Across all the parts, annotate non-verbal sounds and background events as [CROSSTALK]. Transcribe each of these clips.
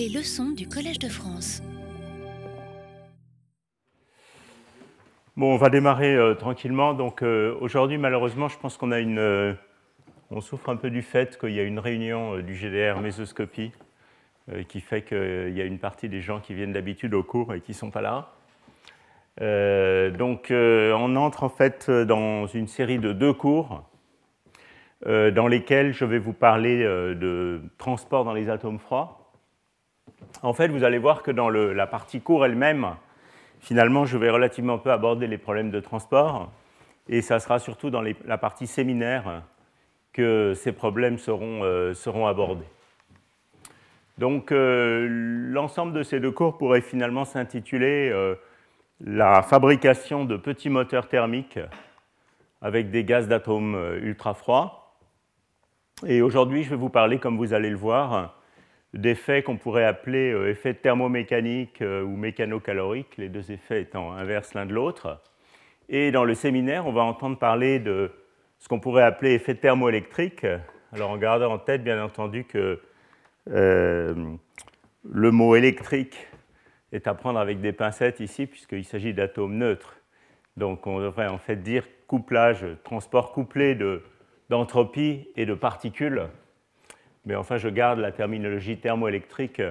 Les leçons du Collège de France. Bon, on va démarrer euh, tranquillement. Donc euh, aujourd'hui, malheureusement, je pense qu'on a une, euh, on souffre un peu du fait qu'il y a une réunion du GDR Mésoscopie qui fait qu'il y a une partie des gens qui viennent d'habitude au cours et qui ne sont pas là. donc on entre en fait dans une série de deux cours dans lesquels je vais vous parler de transport dans les atomes froids. En fait, vous allez voir que dans la partie cours elle-même, Finalement, je vais relativement peu aborder les problèmes de transport, et ça sera surtout dans la partie séminaire que ces problèmes seront, euh, abordés. Donc, euh, l'ensemble de ces deux cours pourrait finalement s'intituler euh, La fabrication de petits moteurs thermiques avec des gaz d'atomes ultra froids. Et aujourd'hui, je vais vous parler, comme vous allez le voir, d'effets qu'on pourrait appeler euh, effets thermomécaniques euh, ou mécano-caloriques, les deux effets étant inverses l'un de l'autre. Et dans le séminaire, on va entendre parler de ce qu'on pourrait appeler effet thermoélectrique. Alors en gardant en tête, bien entendu, que euh, le mot électrique est à prendre avec des pincettes ici, puisqu'il s'agit d'atomes neutres. Donc on devrait en fait dire couplage, transport couplé d'entropie et de particules mais enfin, je garde la terminologie thermoélectrique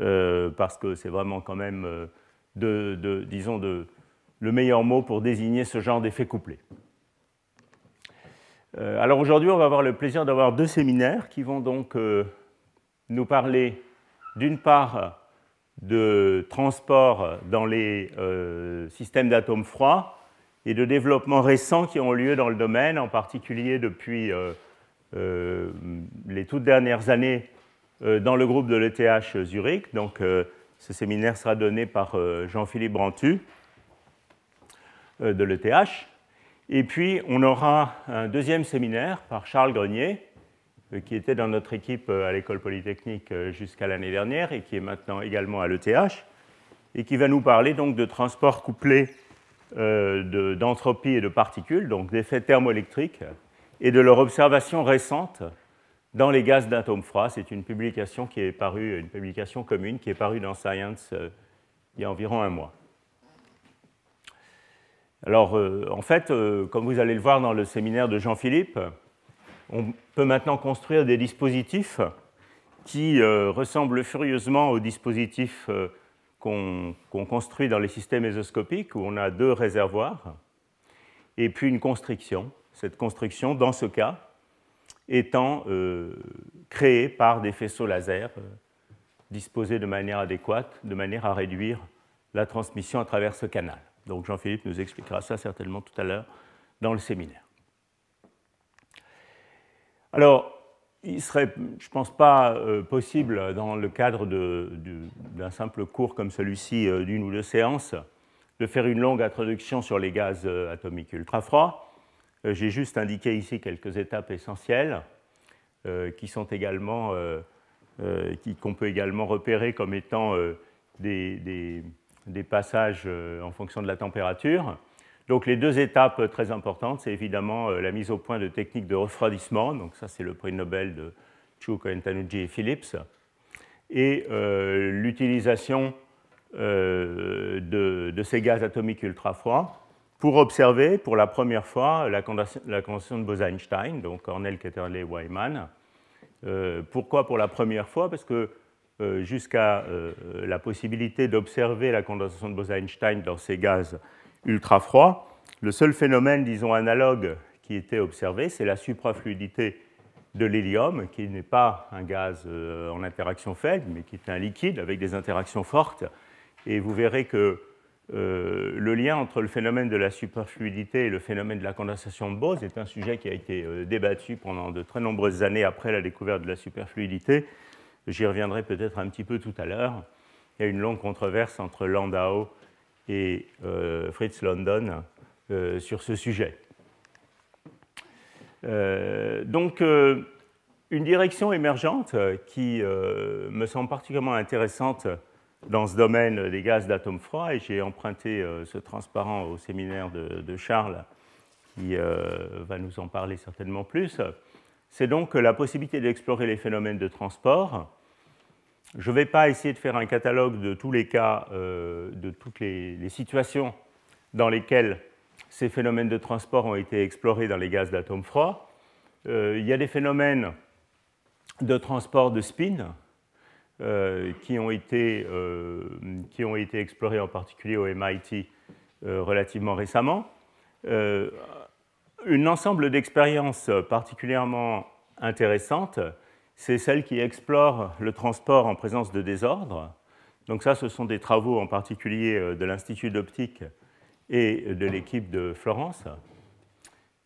euh, parce que c'est vraiment quand même, euh, disons, le meilleur mot pour désigner ce genre d'effet couplé. Euh, alors aujourd'hui, on va avoir le plaisir d'avoir deux séminaires qui vont donc nous parler d'une part de transport dans les systèmes d'atomes froids et de développements récents qui ont lieu dans le domaine, en particulier depuis les toutes dernières années euh, dans le groupe de l'ETH Zurich. Donc, euh, ce séminaire sera donné par Jean-Philippe Brantu de l'ETH. Et puis, on aura un deuxième séminaire par Charles Grenier, qui était dans notre équipe à l'école polytechnique jusqu'à l'année dernière et qui est maintenant également à l'ETH, et qui va nous parler donc de transport couplé d'entropie et de particules, donc d'effets thermoélectriques et de leur observation récente dans les gaz d'atomes froids. C'est une publication qui est parue, une publication commune qui est parue dans Science euh, il y a environ un mois. Alors, euh, en fait, euh, comme vous allez le voir dans le séminaire de Jean-Philippe, on peut maintenant construire des dispositifs qui ressemblent furieusement aux dispositifs qu'on construit dans les systèmes ésoscopiques, où on a deux réservoirs, et puis une constriction cette construction, dans ce cas, étant euh, créée par des faisceaux laser euh, disposés de manière adéquate, de manière à réduire la transmission à travers ce canal. Donc Jean-Philippe nous expliquera ça certainement tout à l'heure dans le séminaire. Alors, il serait, je ne pense pas, euh, possible, dans le cadre d'un simple cours comme celui-ci, d'une ou deux séances, de faire une longue introduction sur les gaz atomiques ultra-froids. Euh, j'ai juste indiqué ici quelques étapes essentielles euh, qui sont également, euh, qu'on peut également repérer comme étant des, des, passages en fonction de la température. Donc les deux étapes très importantes, c'est évidemment la mise au point de techniques de refroidissement, donc ça c'est le prix Nobel de Chu, Cohen-Tanuji et Phillips, et l'utilisation de, de, ces gaz atomiques ultra froids pour observer pour la première fois la condensation, de Bose-Einstein, donc Cornell, Ketterle, Wyman. Euh, pourquoi pour la première fois? Parce que euh, jusqu'à euh, la possibilité d'observer la condensation de Bose-Einstein dans ces gaz ultra froids, le seul phénomène, disons, analogue qui était observé, c'est la suprafluidité de l'hélium, qui n'est pas un gaz en interaction faible, mais qui est un liquide avec des interactions fortes. Et vous verrez que euh, le lien entre le phénomène de la superfluidité et le phénomène de la condensation de Bose est un sujet qui a été euh, débattu pendant de très nombreuses années après la découverte de la superfluidité. J'y reviendrai peut-être un petit peu tout à l'heure. Il y a une longue controverse entre Landau et euh, Fritz London sur ce sujet. donc, une direction émergente qui me semble particulièrement intéressante dans ce domaine des gaz d'atomes froids, et j'ai emprunté euh, ce transparent au séminaire de, Charles, qui euh, va nous en parler certainement plus. C'est donc la possibilité d'explorer les phénomènes de transport Je ne vais pas essayer de faire un catalogue de tous les cas, de toutes les, situations dans lesquelles ces phénomènes de transport ont été explorés dans les gaz d'atomes froids. il y a des phénomènes de transport de spin qui, ont été, qui ont été explorés en particulier au MIT relativement récemment. un ensemble d'expériences particulièrement intéressantes c'est celle qui explore le transport en présence de désordre. Donc ça, ce sont des travaux en particulier euh, de l'Institut d'optique et de l'équipe de Florence,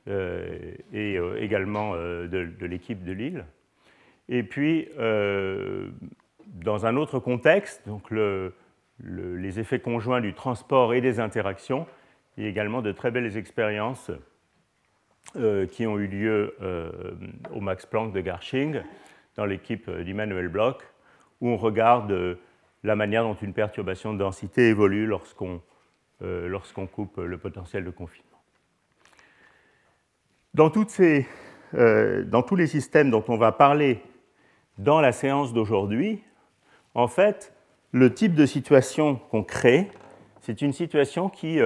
euh, et euh, également de, l'équipe de Lille. Et puis, dans un autre contexte, donc les effets conjoints du transport et des interactions, a également de très belles expériences qui ont eu lieu au Max Planck de Garching dans l'équipe d'Emmanuel Bloch, où on regarde euh, la manière dont une perturbation de densité évolue lorsqu'on euh, coupe le potentiel de confinement. Euh, dans, tous les systèmes dont on va parler dans la séance d'aujourd'hui, en fait, le type de situation qu'on crée, c'est une situation qui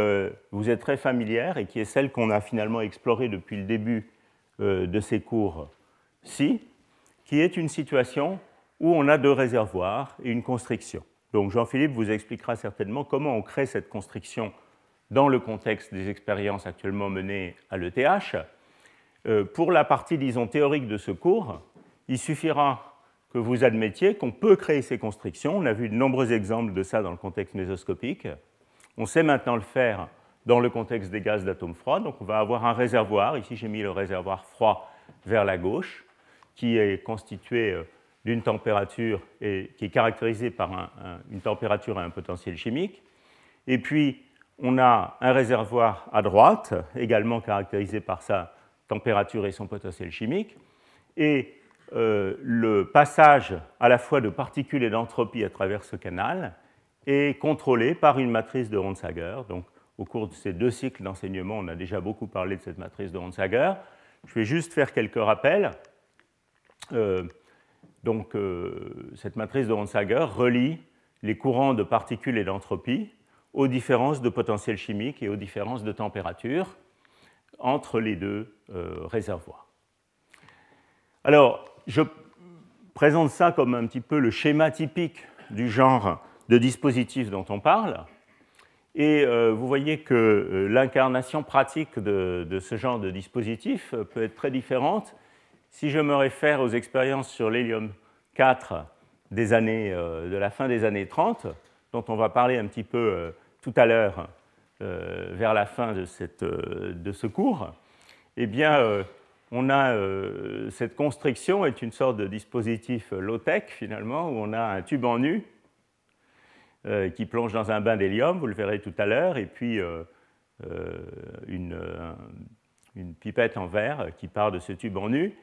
vous est très familière et qui est celle qu'on a finalement explorée depuis le début de ces cours-ci, qui est une situation où on a deux réservoirs et une constriction. Donc Jean-Philippe vous expliquera certainement comment on crée cette constriction dans le contexte des expériences actuellement menées à l'ETH. Euh, pour la partie, disons, théorique de ce cours, il suffira que vous admettiez qu'on peut créer ces constrictions. On a vu de nombreux exemples de ça dans le contexte mésoscopique. On sait maintenant le faire dans le contexte des gaz d'atomes froids. Donc on va avoir un réservoir. Ici, j'ai mis le réservoir froid vers la gauche qui est constitué euh, d'une température et qui est caractérisée par une température et un potentiel chimique. Et puis, on a un réservoir à droite, également caractérisé par sa température et son potentiel chimique. Et euh, le passage à la fois de particules et d'entropie à travers ce canal est contrôlé par une matrice de Ronsager. Donc, au cours de ces deux cycles d'enseignement, on a déjà beaucoup parlé de cette matrice de Ronsager. Je vais juste faire quelques rappels. Euh, donc, euh, cette matrice de Ronsager relie les courants de particules et d'entropie aux différences de potentiel chimique et aux différences de température entre les deux réservoirs. Alors, je présente ça comme un petit peu le schéma typique du genre de dispositif dont on parle. Et vous voyez que l'incarnation pratique de, ce genre de dispositif peut être très différente si je me réfère aux expériences sur l'hélium 4 des années, euh, de la fin des années 30, dont on va parler un petit peu euh, tout à l'heure euh, vers la fin de, de, ce cours, eh bien, on a cette constriction est une sorte de dispositif low-tech finalement, où on a un tube en nu qui plonge dans un bain d'hélium, vous le verrez tout à l'heure, et puis une, une, pipette en verre qui part de ce tube en nu.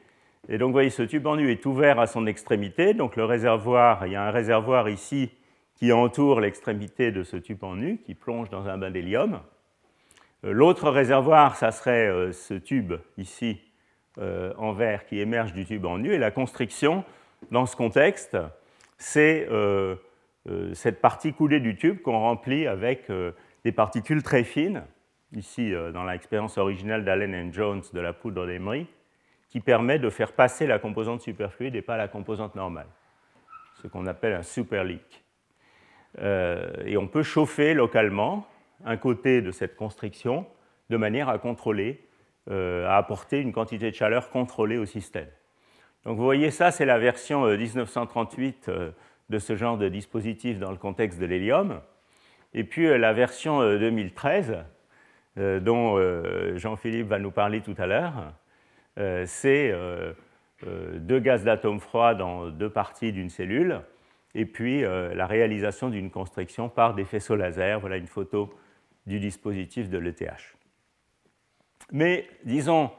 Et donc, vous voyez, ce tube en nu est ouvert à son extrémité. Donc, le réservoir, il y a un réservoir ici qui entoure l'extrémité de ce tube en nu, qui plonge dans un bain d'hélium. Euh, l'autre réservoir, ça serait euh, ce tube ici euh, en verre qui émerge du tube en nu. Et la constriction, dans ce contexte, c'est cette partie coulée du tube qu'on remplit avec des particules très fines. Ici, dans l'expérience originale d'Allen et Jones de la poudre d'Emery, qui permet de faire passer la composante superfluide et pas la composante normale, ce qu'on appelle un super leak. Euh, et on peut chauffer localement un côté de cette constriction de manière à contrôler, euh, à apporter une quantité de chaleur contrôlée au système. Donc vous voyez ça, c'est la version 1938 euh, de ce genre de dispositif dans le contexte de l'hélium. Et puis la version 2013, dont Jean-Philippe va nous parler tout à l'heure, euh, c'est euh, euh, deux gaz d'atomes froids dans deux parties d'une cellule, et puis la réalisation d'une constriction par des faisceaux laser. Voilà une photo du dispositif de l'ETH. Mais disons,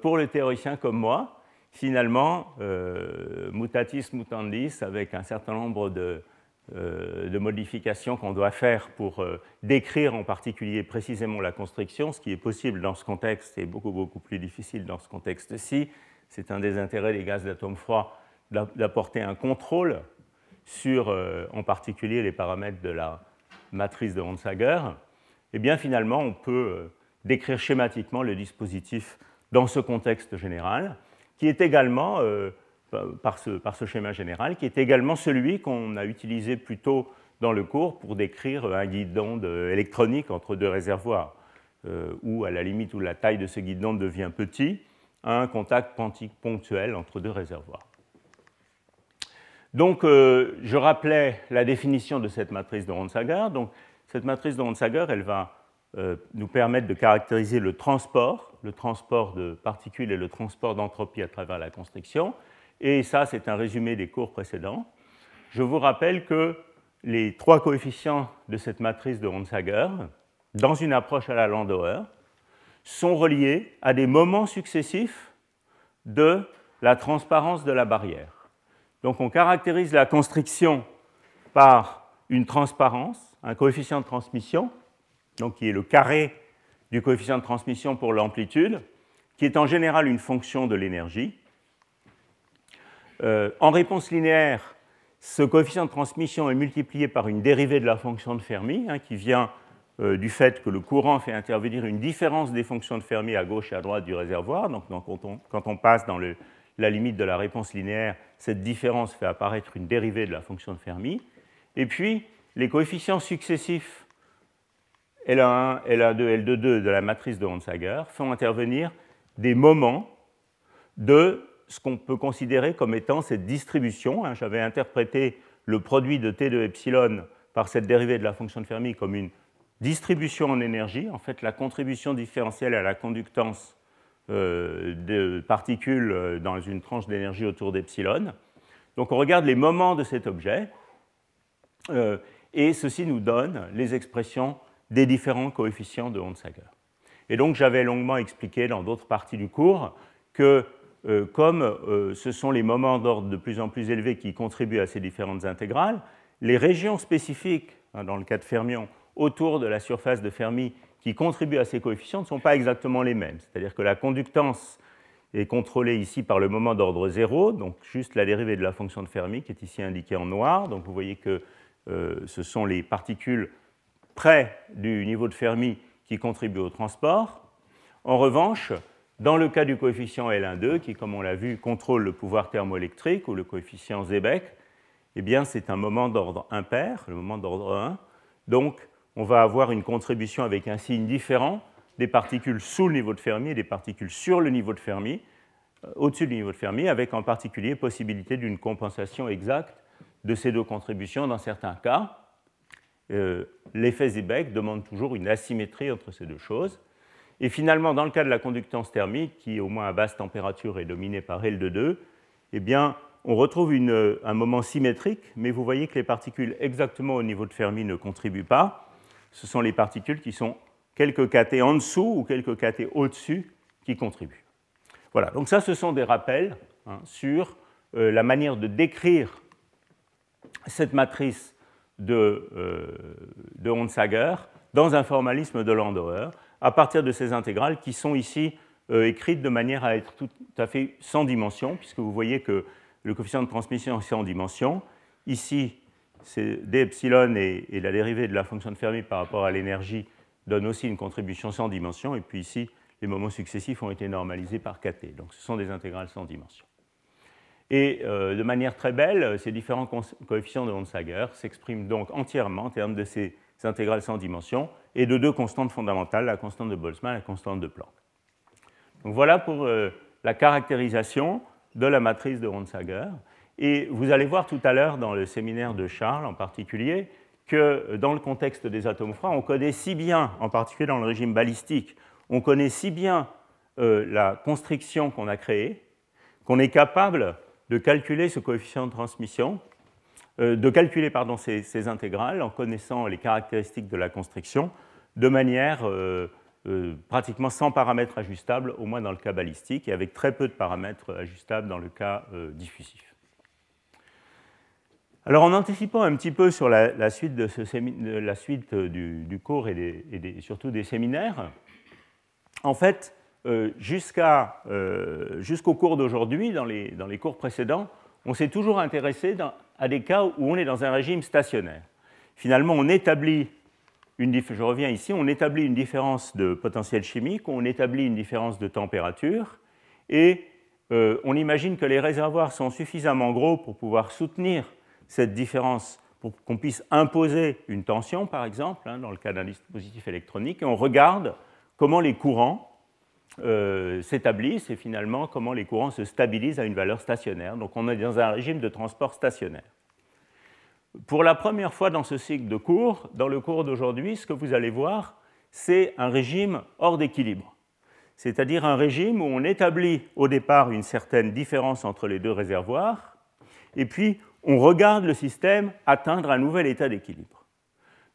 pour le théoricien comme moi, finalement, mutatis mutandis, avec un certain nombre de euh, modifications qu'on doit faire pour euh, décrire en particulier précisément la constriction, ce qui est possible dans ce contexte et beaucoup, beaucoup plus difficile dans ce contexte-ci. C'est un des intérêts des gaz d'atomes froids d'apporter un contrôle sur en particulier les paramètres de la matrice de Ronsager, eh bien finalement on peut décrire schématiquement le dispositif dans ce contexte général, qui est également, par ce, par, ce, schéma général, qui est également celui qu'on a utilisé plus tôt dans le cours pour décrire un guide d'onde électronique entre deux réservoirs, euh, où à la limite où la taille de ce guide d'onde devient petit, un contact quantique ponctuel entre deux réservoirs. Donc, euh, je rappelais la définition de cette matrice de Ronsager. Donc, cette matrice de Ronsager, elle va euh, nous permettre de caractériser le transport, le transport de particules et le transport d'entropie à travers la constriction. Et ça, c'est un résumé des cours précédents. Je vous rappelle que les trois coefficients de cette matrice de Ronsager, dans une approche à la Landauer, sont reliés à des moments successifs de la transparence de la barrière. Donc on caractérise la constriction par une transparence, un coefficient de transmission, donc qui est le carré du coefficient de transmission pour l'amplitude, qui est en général une fonction de l'énergie. Euh, en réponse linéaire, ce coefficient de transmission est multiplié par une dérivée de la fonction de Fermi, hein, qui vient euh, du fait que le courant fait intervenir une différence des fonctions de Fermi à gauche et à droite du réservoir. Donc, quand, on, passe dans la limite de la réponse linéaire, cette différence fait apparaître une dérivée de la fonction de Fermi. Et puis, les coefficients successifs L1, L2, L2, de la matrice de Ronsager font intervenir des moments de ce qu'on peut considérer comme étant cette distribution. Hein. J'avais interprété le produit de T de epsilon par cette dérivée de la fonction de Fermi comme une distribution en énergie, en fait la contribution différentielle à la conductance euh, de particules euh, dans une tranche d'énergie autour d'epsilon. Donc on regarde les moments de cet objet, euh, et ceci nous donne les expressions des différents coefficients de Honsager. Et donc j'avais longuement expliqué dans d'autres parties du cours que euh, comme euh, ce sont les moments d'ordre de plus en plus élevés qui contribuent à ces différentes intégrales, les régions spécifiques, hein, dans le cas de fermion, autour de la surface de Fermi qui contribuent à ces coefficients ne sont pas exactement les mêmes. C'est-à-dire que la conductance est contrôlée ici par le moment d'ordre 0, donc juste la dérivée de la fonction de Fermi qui est ici indiquée en noir. Donc vous voyez que euh, ce sont les particules près du niveau de Fermi qui contribuent au transport. En revanche, dans le cas du coefficient L1,2, qui, comme on l'a vu, contrôle le pouvoir thermoélectrique, ou le coefficient Zeebeck, eh bien, c'est un moment d'ordre impair, le moment d'ordre 1. Donc, on va avoir une contribution avec un signe différent des particules sous le niveau de Fermi et des particules sur le niveau de Fermi, euh, au-dessus du niveau de Fermi, avec en particulier possibilité d'une compensation exacte de ces deux contributions dans certains cas. Euh, l'effet Zeebeck demande toujours une asymétrie entre ces deux choses. Et finalement, dans le cas de la conductance thermique, qui au moins à basse température est dominée par L de 2, eh bien, on retrouve un moment symétrique, mais vous voyez que les particules exactement au niveau de Fermi ne contribuent pas. Ce sont les particules qui sont quelques kT en dessous ou quelques kT au-dessus qui contribuent. Voilà, donc ça, ce sont des rappels hein, sur euh, la manière de décrire cette matrice de, euh, de dans un formalisme de Landauer à partir de ces intégrales qui sont ici euh, écrites de manière à être tout à fait sans dimension, puisque vous voyez que le coefficient de transmission est sans dimension. Ici, c'est d epsilon et, la dérivée de la fonction de Fermi par rapport à l'énergie donne aussi une contribution sans dimension, et puis ici, les moments successifs ont été normalisés par kt. Donc ce sont des intégrales sans dimension. Et euh, de manière très belle, ces différents coefficients de Honsager s'expriment donc entièrement en termes de ces intégrales sans dimension, et de deux constantes fondamentales, la constante de Boltzmann et la constante de Planck. Donc voilà pour euh, la caractérisation de la matrice de Ronsager. Et vous allez voir tout à l'heure dans le séminaire de Charles en particulier que euh, dans le contexte des atomes froids, on connaît si bien, en particulier dans le régime balistique, on connaît si bien euh, la constriction qu'on a créée qu'on est capable de calculer ce coefficient de transmission, de calculer pardon, ces, ces, intégrales en connaissant les caractéristiques de la constriction de manière euh, euh, pratiquement sans paramètres ajustables, au moins dans le cas balistique, et avec très peu de paramètres ajustables dans le cas euh, diffusif. Alors en anticipant un petit peu sur la, suite, de la suite du, cours et, surtout des séminaires, en fait, jusqu'au cours d'aujourd'hui, dans les, dans les, cours précédents, on s'est toujours intéressé à des cas où on est dans un régime stationnaire. Finalement, on établit une je reviens ici, on établit une différence de potentiel chimique, on établit une différence de température, et euh, on imagine que les réservoirs sont suffisamment gros pour pouvoir soutenir cette différence, pour qu'on puisse imposer une tension, par exemple, hein, dans le cas d'un dispositif électronique, et on regarde comment les courants euh, s'établissent et finalement comment les courants se stabilisent à une valeur stationnaire. Donc on est dans un régime de transport stationnaire. Pour la première fois dans ce cycle de cours, dans le cours d'aujourd'hui, ce que vous allez voir, c'est un régime hors d'équilibre. C'est-à-dire un régime où on établit au départ une certaine différence entre les deux réservoirs, et puis on regarde le système atteindre un nouvel état d'équilibre.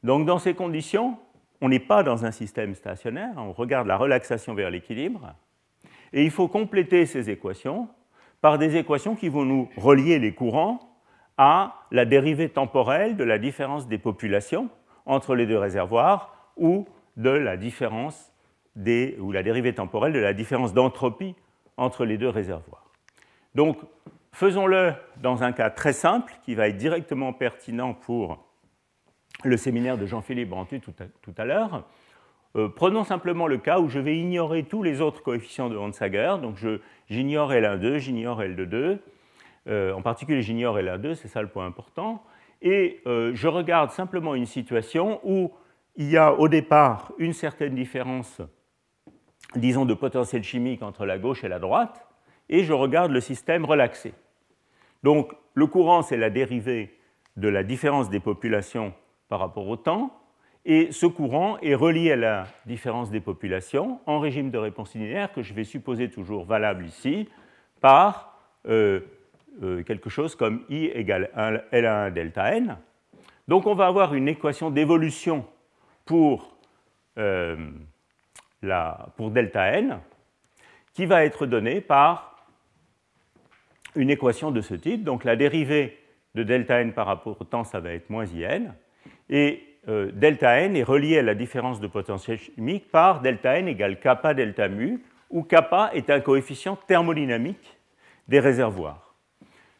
Donc dans ces conditions, on n'est pas dans un système stationnaire, on regarde la relaxation vers l'équilibre, et il faut compléter ces équations par des équations qui vont nous relier les courants à la dérivée temporelle de la différence des populations entre les deux réservoirs ou de la différence ou la dérivée temporelle de la différence d'entropie entre les deux réservoirs. Donc, faisons-le dans un cas très simple qui va être directement pertinent pour le séminaire de Jean-Philippe Brantu tout à, l'heure. Euh, prenons simplement le cas où je vais ignorer tous les autres coefficients de Hansager. Donc j'ignore L1,2, j'ignore L2,2. Euh, en particulier, j'ignore L1,2, c'est ça le point important. Et euh, je regarde simplement une situation où il y a au départ une certaine différence, disons, de potentiel chimique entre la gauche et la droite, et je regarde le système relaxé. Donc le courant, c'est la dérivée de la différence des populations par rapport au temps, et ce courant est relié à la différence des populations en régime de réponse linéaire que je vais supposer toujours valable ici par euh, euh, quelque chose comme I égale L1 delta n. Donc on va avoir une équation d'évolution pour, euh, pour delta n qui va être donnée par une équation de ce type. Donc la dérivée de delta n par rapport au temps, ça va être moins IN. Et euh, delta n est relié à la différence de potentiel chimique par delta n égale kappa delta mu, où kappa est un coefficient thermodynamique des réservoirs.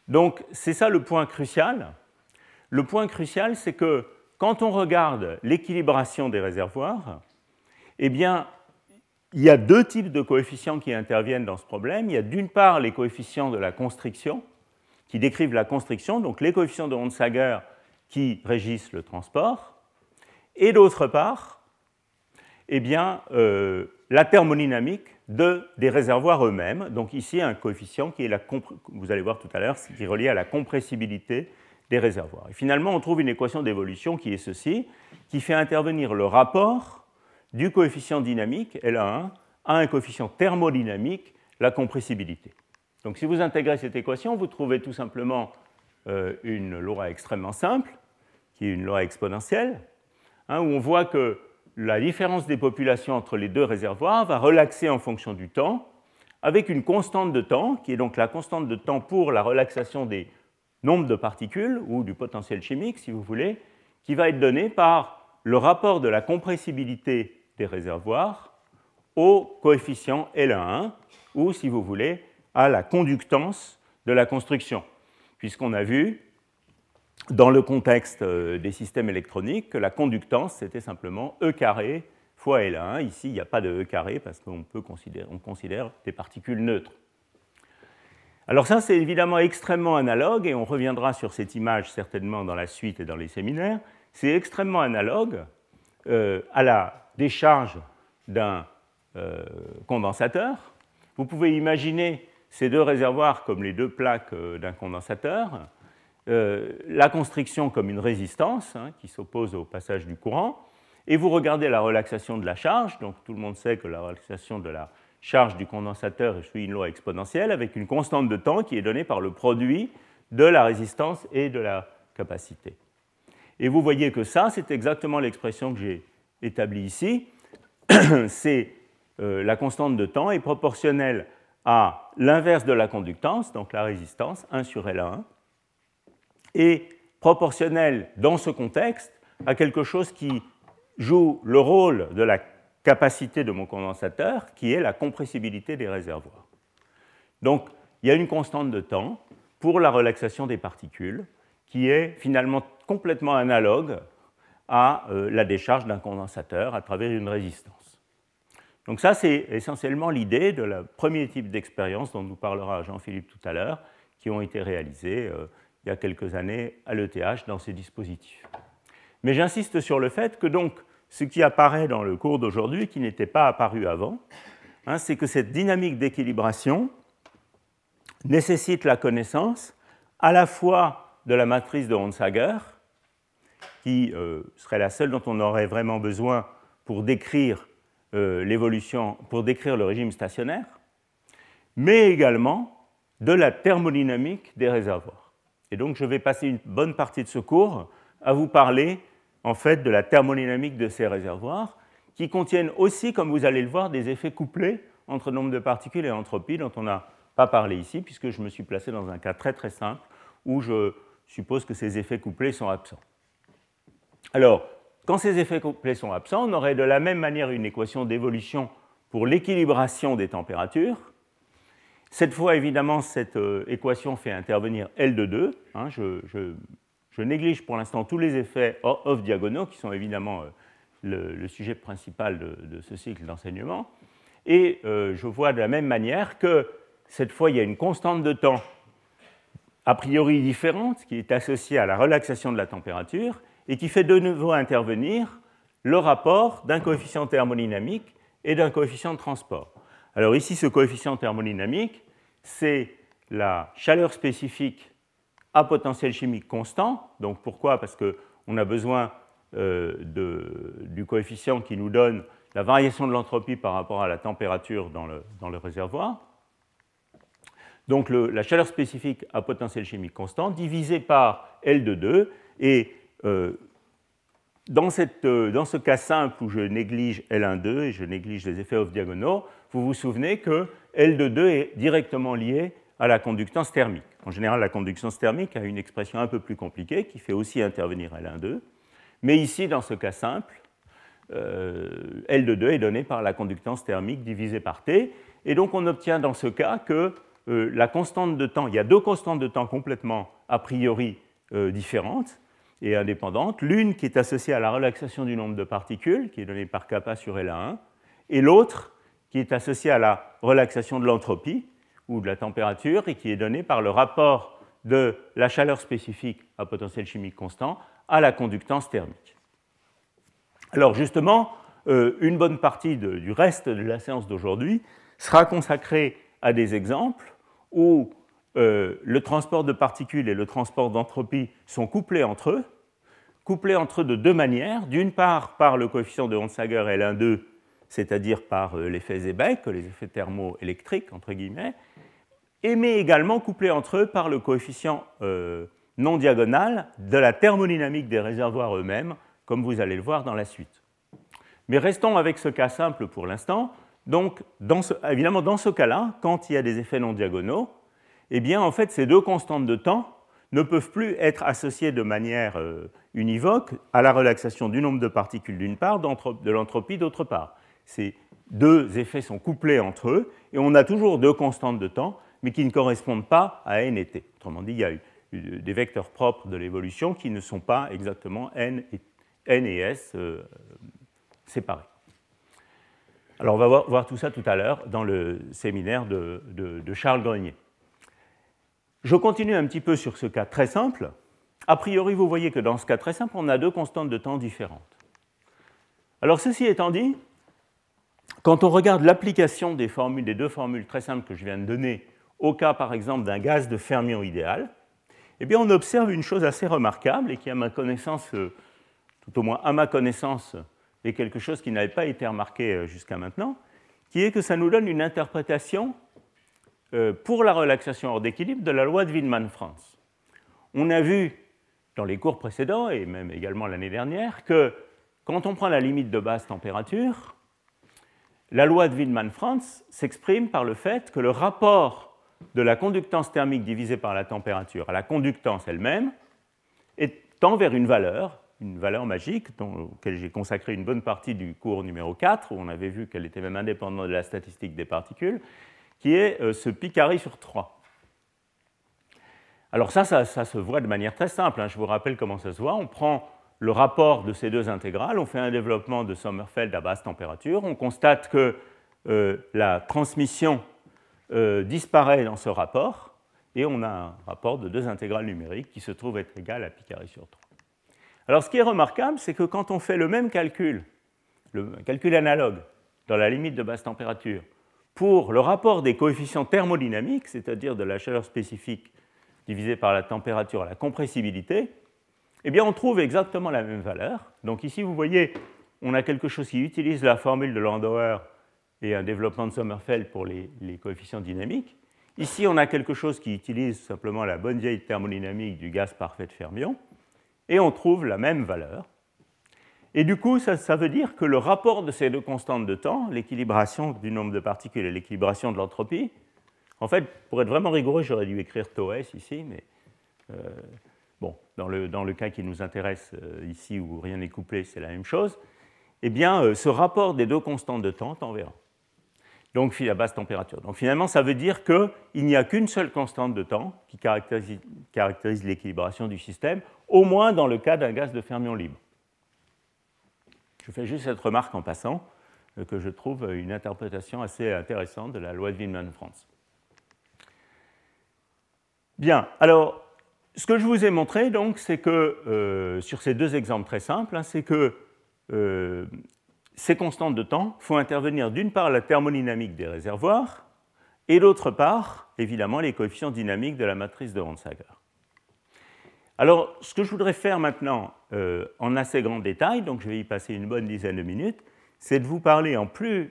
Donc c'est ça le point crucial. Le point crucial, c'est que quand on regarde l'équilibration des réservoirs, eh bien, il y a deux types de coefficients qui interviennent dans ce problème. Il y a d'une part les coefficients de la constriction, qui décrivent la constriction, donc les coefficients de Onsager qui régissent le transport, et d'autre part, eh bien, euh, la thermodynamique de, des réservoirs eux-mêmes. Donc ici, un coefficient qui est, la, vous allez voir tout à l'heure, qui est relié à la compressibilité des réservoirs. Et finalement, on trouve une équation d'évolution qui est ceci, qui fait intervenir le rapport du coefficient dynamique, L1, à un coefficient thermodynamique, la compressibilité. Donc si vous intégrez cette équation, vous trouvez tout simplement euh, une loi extrêmement simple, une loi exponentielle, hein, où on voit que la différence des populations entre les deux réservoirs va relaxer en fonction du temps, avec une constante de temps, qui est donc la constante de temps pour la relaxation des nombres de particules, ou du potentiel chimique, si vous voulez, qui va être donnée par le rapport de la compressibilité des réservoirs au coefficient L1, ou, si vous voulez, à la conductance de la construction, puisqu'on a vu dans le contexte euh, des systèmes électroniques que la conductance, c'était simplement E carré fois L1. Ici, il n'y a pas de E carré parce qu'on considère, on considère des particules neutres. Alors ça, c'est évidemment extrêmement analogue, et on reviendra sur cette image certainement dans la suite et dans les séminaires. C'est extrêmement analogue euh, à la décharge d'un euh, condensateur. Vous pouvez imaginer ces deux réservoirs comme les deux plaques d'un condensateur. Euh, la constriction comme une résistance hein, qui s'oppose au passage du courant, et vous regardez la relaxation de la charge, donc tout le monde sait que la relaxation de la charge du condensateur suit une loi exponentielle avec une constante de temps qui est donnée par le produit de la résistance et de la capacité. Et vous voyez que ça, c'est exactement l'expression que j'ai établie ici. [CLEARS THROAT] c'est euh, la constante de temps est proportionnelle à l'inverse de la conductance, donc la résistance, 1 sur L1, est proportionnel dans ce contexte à quelque chose qui joue le rôle de la capacité de mon condensateur, qui est la compressibilité des réservoirs. Donc, il y a une constante de temps pour la relaxation des particules qui est finalement complètement analogue à euh, la décharge d'un condensateur à travers une résistance. Donc ça, c'est essentiellement l'idée de le premier type d'expérience dont nous parlera Jean-Philippe tout à l'heure, qui ont été réalisées euh, il y a quelques années à l'ETH dans ces dispositifs. Mais j'insiste sur le fait que donc ce qui apparaît dans le cours d'aujourd'hui, qui n'était pas apparu avant, hein, c'est que cette dynamique d'équilibration nécessite la connaissance à la fois de la matrice de Honsager, qui euh, serait la seule dont on aurait vraiment besoin pour décrire euh, l'évolution, pour décrire le régime stationnaire, mais également de la thermodynamique des réservoirs. Et donc je vais passer une bonne partie de ce cours à vous parler en fait de la thermodynamique de ces réservoirs, qui contiennent aussi, comme vous allez le voir, des effets couplés entre nombre de particules et entropie, dont on n'a pas parlé ici, puisque je me suis placé dans un cas très très simple, où je suppose que ces effets couplés sont absents. Alors, quand ces effets couplés sont absents, on aurait de la même manière une équation d'évolution pour l'équilibration des températures. Cette fois, évidemment, cette euh, équation fait intervenir L de 2. Hein, je, néglige pour l'instant tous les effets off-diagonaux, qui sont évidemment euh, le, sujet principal de, ce cycle d'enseignement. Et euh, je vois de la même manière que cette fois, il y a une constante de temps a priori différente qui est associée à la relaxation de la température et qui fait de nouveau intervenir le rapport d'un coefficient thermodynamique et d'un coefficient de transport. Alors ici, ce coefficient thermodynamique, c'est la chaleur spécifique à potentiel chimique constant. Donc pourquoi? Parce qu'on a besoin euh, du coefficient qui nous donne la variation de l'entropie par rapport à la température dans le, réservoir. Donc la chaleur spécifique à potentiel chimique constant divisée par L de 2 et euh, dans, euh, dans, ce cas simple où je néglige L1,2 et je néglige les effets off-diagonaux, vous vous souvenez que L 2 est directement lié à la conductance thermique. En général, la conductance thermique a une expression un peu plus compliquée qui fait aussi intervenir L1,2. Mais ici, dans ce cas simple, euh, L 2 est donné par la conductance thermique divisée par T. Et donc, on obtient dans ce cas que la constante de temps, il y a deux constantes de temps complètement a priori différentes et indépendantes, l'une qui est associée à la relaxation du nombre de particules, qui est donnée par kappa sur L1, et l'autre qui est associée à la relaxation de l'entropie ou de la température et qui est donnée par le rapport de la chaleur spécifique à potentiel chimique constant à la conductance thermique. Alors justement, euh, une bonne partie du reste de la séance d'aujourd'hui sera consacrée à des exemples où euh, le transport de particules et le transport d'entropie sont couplés entre eux, couplés entre eux de deux manières. D'une part, par le coefficient de Honsager L1,2, c'est-à-dire par euh, l'effet Seebeck, les effets thermoélectriques, entre guillemets, et mais également couplés entre eux par le coefficient euh, non diagonal de la thermodynamique des réservoirs eux-mêmes, comme vous allez le voir dans la suite. Mais restons avec ce cas simple pour l'instant. Donc, évidemment, dans ce cas-là, quand il y a des effets non diagonaux, eh bien, en fait, ces deux constantes de temps ne peuvent plus être associées de manière euh, univoque à la relaxation du nombre de particules d'une part, de l'entropie d'autre part. Ces deux effets sont couplés entre eux et on a toujours deux constantes de temps, mais qui ne correspondent pas à n et t. Autrement dit, il y a des vecteurs propres de l'évolution qui ne sont pas exactement n et, s euh, séparés. Alors on va voir, tout ça tout à l'heure dans le séminaire de Charles Grenier. Je continue un petit peu sur ce cas très simple. A priori, vous voyez que dans ce cas très simple, on a deux constantes de temps différentes. Alors, ceci étant dit, quand on regarde l'application des, des deux formules très simples que je viens de donner au cas, par exemple, d'un gaz de fermion idéal, eh bien, on observe une chose assez remarquable et qui, à ma connaissance, euh, tout au moins à ma connaissance, est quelque chose qui n'avait pas été remarqué euh, jusqu'à maintenant, qui est que ça nous donne une interprétation euh, pour la relaxation hors d'équilibre de la loi de Wienemann-France. On a vu dans les cours précédents, et même également l'année dernière, que quand on prend la limite de basse température, la loi de Wienemann-France s'exprime par le fait que le rapport de la conductance thermique divisée par la température à la conductance elle-même tend vers une valeur, une valeur magique, dont, auquel j'ai consacré une bonne partie du cours numéro 4, où on avait vu qu'elle était même indépendante de la statistique des particules, qui est euh, ce pi sur 3. Alors ça, ça, se voit de manière très simple. Hein. Je vous rappelle comment ça se voit. On prend le rapport de ces deux intégrales, on fait un développement de Sommerfeld à basse température, on constate que euh, la transmission euh, disparaît dans ce rapport, et on a un rapport de deux intégrales numériques qui se trouve être égal à pi sur 3. Alors ce qui est remarquable, c'est que quand on fait le même calcul, le calcul analogue dans la limite de basse température, pour le rapport des coefficients thermodynamiques, c'est-à-dire de la chaleur spécifique divisé par la température à la compressibilité, eh bien on trouve exactement la même valeur. Donc ici, vous voyez, on a quelque chose qui utilise la formule de Landauer et un développement de Sommerfeld pour les, coefficients dynamiques. Ici, on a quelque chose qui utilise simplement la bonne vieille thermodynamique du gaz parfait de fermion, et on trouve la même valeur. Et du coup, ça, veut dire que le rapport de ces deux constantes de temps, l'équilibration du nombre de particules et l'équilibration de l'entropie, en fait, pour être vraiment rigoureux, j'aurais dû écrire tau s ici, mais euh, bon, dans le, dans le, cas qui nous intéresse euh, ici où rien n'est couplé, c'est la même chose. Eh bien, euh, ce rapport des deux constantes de temps en verra. Donc, à basse température. Donc, finalement, ça veut dire qu'il n'y a qu'une seule constante de temps qui caractérise, l'équilibration du système, au moins dans le cas d'un gaz de fermion libre. Je fais juste cette remarque en passant, que je trouve une interprétation assez intéressante de la loi de Wieman-France. Bien, alors, ce que je vous ai montré, donc, c'est que, euh, sur ces deux exemples très simples, hein, c'est que euh, ces constantes de temps font intervenir d'une part la thermodynamique des réservoirs, et d'autre part, évidemment, les coefficients dynamiques de la matrice de Ronsager. Alors, ce que je voudrais faire maintenant euh, en assez grand détail, donc je vais y passer une bonne dizaine de minutes, c'est de vous parler en plus,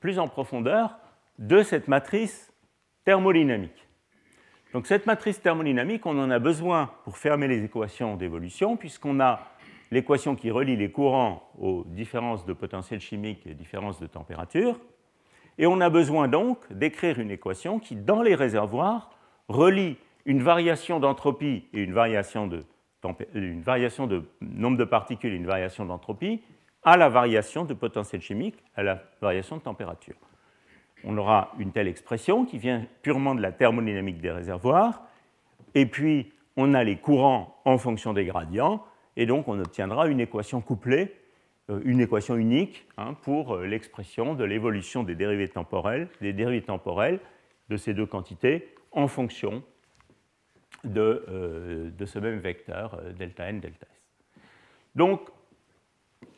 plus en profondeur de cette matrice thermodynamique. Donc cette matrice thermodynamique, on en a besoin pour fermer les équations d'évolution, puisqu'on a l'équation qui relie les courants aux différences de potentiel chimique et différences de température. Et on a besoin donc d'écrire une équation qui, dans les réservoirs, relie une variation d'entropie et une variation de, une de nombre de particules et une variation d'entropie à la variation de potentiel chimique, à la variation de température on aura une telle expression qui vient purement de la thermodynamique des réservoirs, et puis on a les courants en fonction des gradients, et donc on obtiendra une équation couplée, euh, une équation unique hein, pour euh, l'expression de l'évolution des dérivés temporelles, des dérivés temporelles de ces deux quantités en fonction de, euh, de ce même vecteur delta n, delta s. Donc,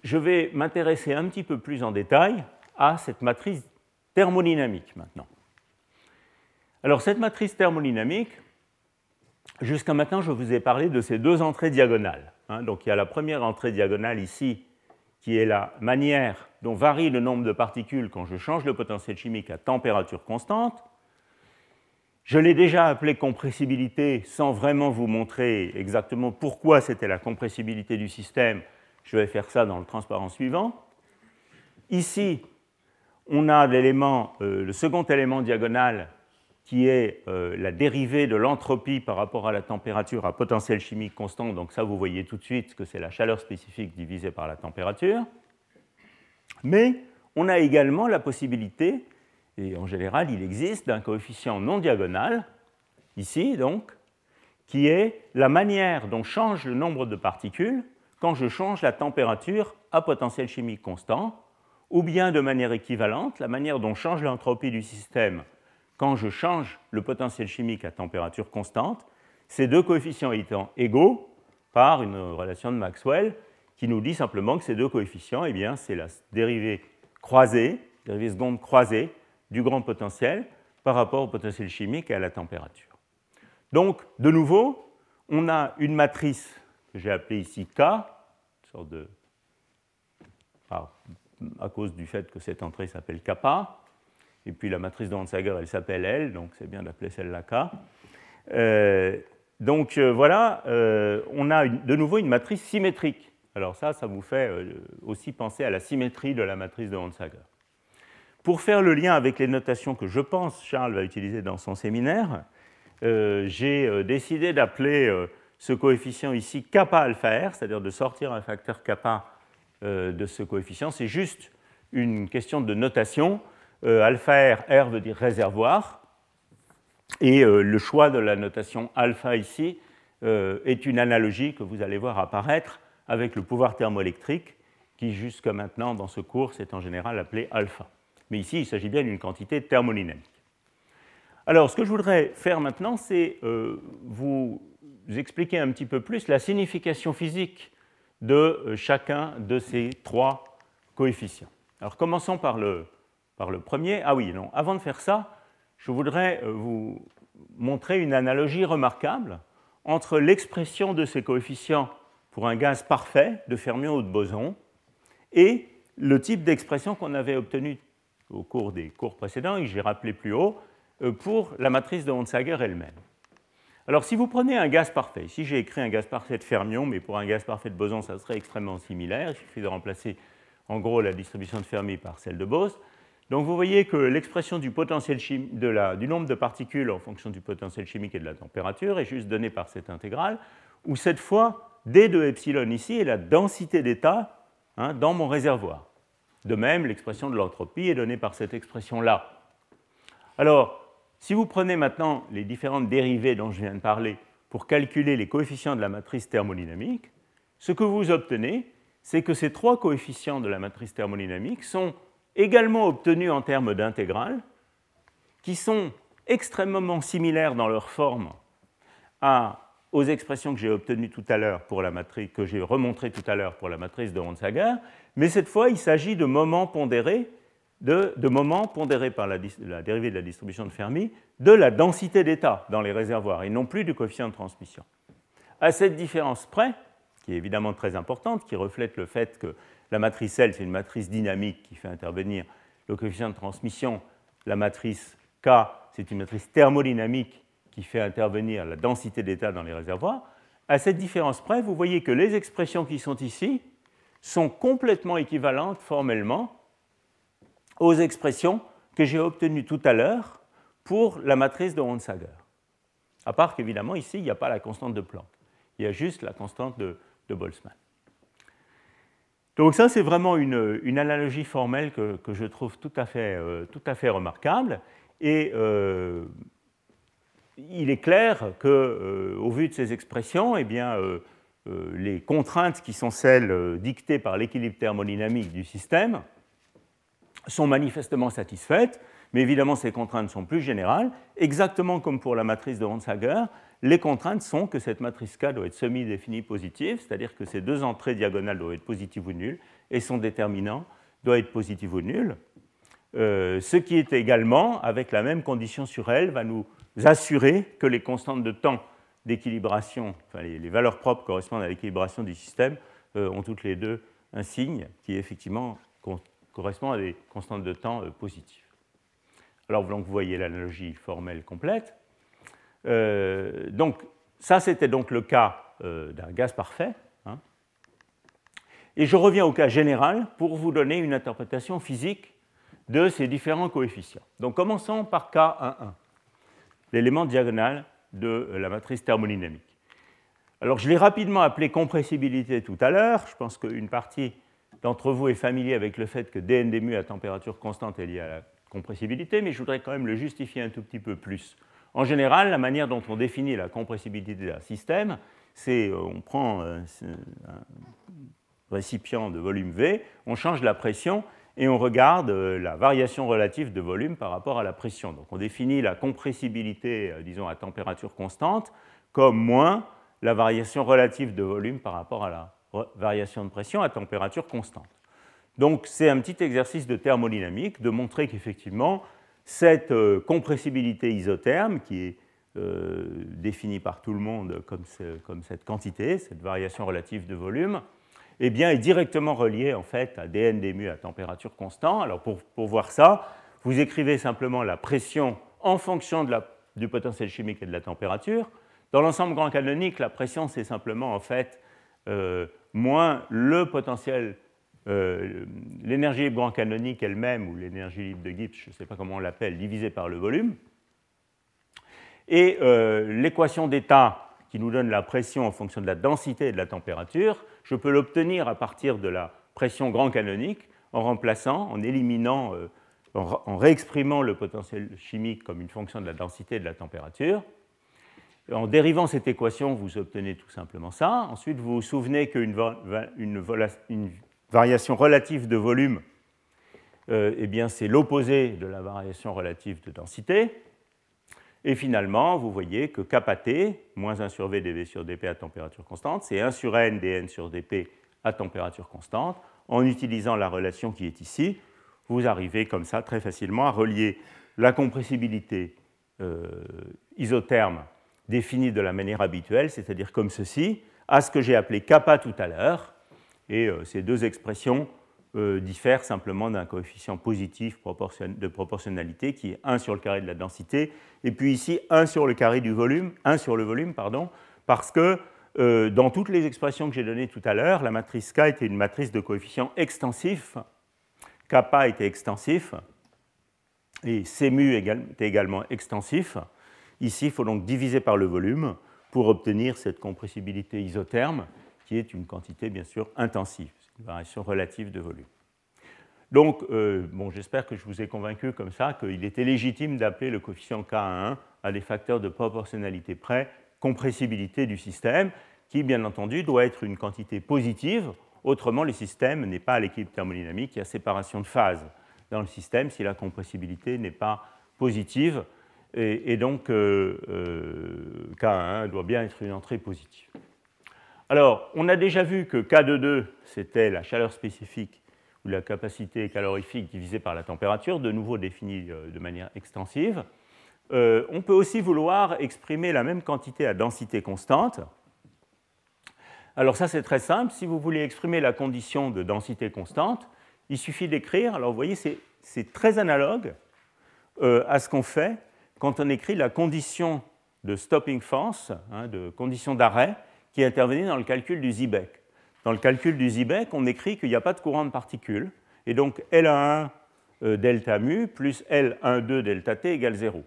je vais m'intéresser un petit peu plus en détail à cette matrice thermodynamique maintenant. Alors cette matrice thermodynamique, jusqu'à maintenant je vous ai parlé de ces deux entrées diagonales. Hein. donc il y a la première entrée diagonale ici, qui est la manière dont varie le nombre de particules quand je change le potentiel chimique à température constante. Je l'ai déjà appelé compressibilité sans vraiment vous montrer exactement pourquoi c'était la compressibilité du système. Je vais faire ça dans le transparent suivant. Ici, on a l'élément, euh, le second élément diagonal qui est euh, la dérivée de l'entropie par rapport à la température à potentiel chimique constant. Donc ça, vous voyez tout de suite que c'est la chaleur spécifique divisée par la température. Mais on a également la possibilité, et en général il existe, d'un coefficient non diagonal, ici donc, qui est la manière dont change le nombre de particules quand je change la température à potentiel chimique constant ou bien de manière équivalente, la manière dont change l'entropie du système quand je change le potentiel chimique à température constante, ces deux coefficients étant égaux par une relation de Maxwell qui nous dit simplement que ces deux coefficients, eh c'est la dérivée croisée, dérivée seconde croisée du grand potentiel par rapport au potentiel chimique et à la température. Donc, de nouveau, on a une matrice que j'ai appelée ici K, une sorte de à cause du fait que cette entrée s'appelle kappa. Et puis la matrice de Hansager, elle s'appelle L, donc c'est bien d'appeler celle-là K. Euh, donc euh, voilà, euh, on a de nouveau une matrice symétrique. Alors ça, ça vous fait aussi penser à la symétrie de la matrice de Hansager. Pour faire le lien avec les notations que je pense Charles va utiliser dans son séminaire, j'ai décidé d'appeler ce coefficient ici kappa alpha r, c'est-à-dire de sortir un facteur kappa de ce coefficient. C'est juste une question de notation. Euh, alpha R, R veut dire réservoir. Et le choix de la notation alpha ici est une analogie que vous allez voir apparaître avec le pouvoir thermoélectrique qui jusqu'à maintenant dans ce cours c'est en général appelé alpha. Mais ici il s'agit bien d'une quantité thermodynamique. Alors ce que je voudrais faire maintenant c'est euh, vous expliquer un petit peu plus la signification physique de euh, chacun de ces trois coefficients. Alors commençons par le, premier. Ah oui, non, avant de faire ça, je voudrais euh, vous montrer une analogie remarquable entre l'expression de ces coefficients pour un gaz parfait de fermion ou de boson et le type d'expression qu'on avait obtenu au cours des cours précédents et que j'ai rappelé plus haut euh, pour la matrice de Honsager elle-même. Alors si vous prenez un gaz parfait, ici j'ai écrit un gaz parfait de fermion, mais pour un gaz parfait de boson, ça serait extrêmement similaire. Il suffit de remplacer en gros la distribution de Fermi par celle de Bose. Donc vous voyez que l'expression du, du nombre de particules en fonction du potentiel chimique et de la température est juste donnée par cette intégrale, où cette fois, d de epsilon ici est la densité d'état Hein, dans mon réservoir. De même, l'expression de l'entropie est donnée par cette expression-là. Alors, si vous prenez maintenant les différentes dérivées dont je viens de parler pour calculer les coefficients de la matrice thermodynamique, ce que vous obtenez, c'est que ces trois coefficients de la matrice thermodynamique sont également obtenus en termes d'intégrales, qui sont extrêmement similaires dans leur forme aux expressions que j'ai obtenues tout à l'heure pour la matrice, que j'ai remontrées tout à l'heure pour la matrice de Ronsager, mais cette fois, il s'agit de moments pondérés, de, moments pondérés par la, dérivée de la distribution de Fermi, de la densité d'état dans les réservoirs, et non plus du coefficient de transmission. À cette différence près, qui est évidemment très importante, qui reflète le fait que la matrice L, c'est une matrice dynamique qui fait intervenir le coefficient de transmission, la matrice K, c'est une matrice thermodynamique qui fait intervenir la densité d'état dans les réservoirs, à cette différence près, vous voyez que les expressions qui sont ici sont complètement équivalentes formellement aux expressions que j'ai obtenues tout à l'heure pour la matrice de Ronsager. À part qu'évidemment, ici, il n'y a pas la constante de Planck. Il y a juste la constante de, Boltzmann. Donc ça, c'est vraiment une, analogie formelle que, je trouve tout à fait, euh, tout à fait remarquable. Et euh, il est clair qu'au euh, vu de ces expressions, eh bien, les contraintes qui sont celles dictées par l'équilibre thermodynamique du système sont manifestement satisfaites, mais évidemment ces contraintes sont plus générales. Exactement comme pour la matrice de Ronsager, les contraintes sont que cette matrice K doit être semi-définie positive, c'est-à-dire que ces deux entrées diagonales doivent être positives ou nulles, et son déterminant doit être positif ou nul. ce qui est également, avec la même condition sur L, va nous assurer que les constantes de temps d'équilibration, enfin les, valeurs propres correspondent à l'équilibration du système, euh, ont toutes les deux un signe qui effectivement correspond à des constantes de temps euh, positives. Alors vous voyez l'analogie formelle complète. Euh, donc ça c'était donc le cas d'un gaz parfait. Hein. Et je reviens au cas général pour vous donner une interprétation physique de ces différents coefficients. Donc commençons par K11 l'élément diagonal de la matrice thermodynamique. Alors je l'ai rapidement appelé compressibilité tout à l'heure. Je pense qu'une partie d'entre vous est familier avec le fait que dn à température constante est lié à la compressibilité, mais je voudrais quand même le justifier un tout petit peu plus. En général, la manière dont on définit la compressibilité d'un système, c'est euh, on prend euh, un récipient de volume V, on change la pression et on regarde euh, la variation relative de volume par rapport à la pression. Donc on définit la compressibilité, euh, disons, à température constante comme moins la variation relative de volume par rapport à la variation de pression à température constante. Donc c'est un petit exercice de thermodynamique de montrer qu'effectivement cette euh, compressibilité isotherme qui est définie par tout le monde comme, cette quantité, cette variation relative de volume, eh bien, est directement relié en fait à dn mu à température constante. Alors pour, voir ça, vous écrivez simplement la pression en fonction du potentiel chimique et de la température. Dans l'ensemble grand canonique, la pression c'est simplement en fait euh, moins le potentiel, euh, l'énergie libre grand canonique elle-même ou l'énergie libre de Gibbs, je ne sais pas comment on l'appelle, divisé par le volume. Et euh, l'équation d'état qui nous donne la pression en fonction de la densité et de la température, je peux l'obtenir à partir de la pression grand canonique en remplaçant, en éliminant euh, en réexprimant le potentiel chimique comme une fonction de la densité et de la température. En dérivant cette équation, vous obtenez tout simplement ça. Ensuite, vous vous souvenez qu'une variation relative de volume, euh, eh bien, c'est l'opposé de la variation relative de densité. Et finalement, vous voyez que kappa t, moins 1 sur V dV sur dP à température constante, c'est 1 sur N dN sur dP à température constante. En utilisant la relation qui est ici, vous arrivez comme ça très facilement à relier la compressibilité euh, isotherme définie de la manière habituelle, c'est-à-dire comme ceci, à ce que j'ai appelé kappa tout à l'heure. Et euh, ces deux expressions euh, diffèrent simplement d'un coefficient positif de proportionnalité qui est 1 sur le carré de la densité, et puis ici 1 sur le carré du volume, 1 sur le volume, pardon, parce que dans toutes les expressions que j'ai données tout à l'heure, la matrice K était une matrice de coefficients extensifs kappa était extensif et C mu était également extensif. Ici, il faut donc diviser par le volume pour obtenir cette compressibilité isotherme qui est une quantité bien sûr intensive, une variation relative de volume. Donc, euh, bon, j'espère que je vous ai convaincu comme ça qu'il était légitime d'appeler le coefficient K1 à des facteurs de proportionnalité près compressibilité du système, qui bien entendu doit être une quantité positive Autrement, le système n'est pas à l'équilibre thermodynamique, il y a séparation de phase dans le système si la compressibilité n'est pas positive. Et, donc, euh, euh, K1 doit bien être une entrée positive. Alors, on a déjà vu que K22, c'était la chaleur spécifique ou la capacité calorifique divisée par la température, de nouveau définie euh, de manière extensive. on peut aussi vouloir exprimer la même quantité à densité constante. Alors ça c'est très simple, si vous voulez exprimer la condition de densité constante, il suffit d'écrire, alors vous voyez c'est très analogue à ce qu'on fait quand on écrit la condition de stopping force, hein, de condition d'arrêt, qui est intervenue dans le calcul du Zibek. Dans le calcul du Zibek, on écrit qu'il n'y a pas de courant de particules, et donc L1 euh, delta mu plus L12 delta t égale 0.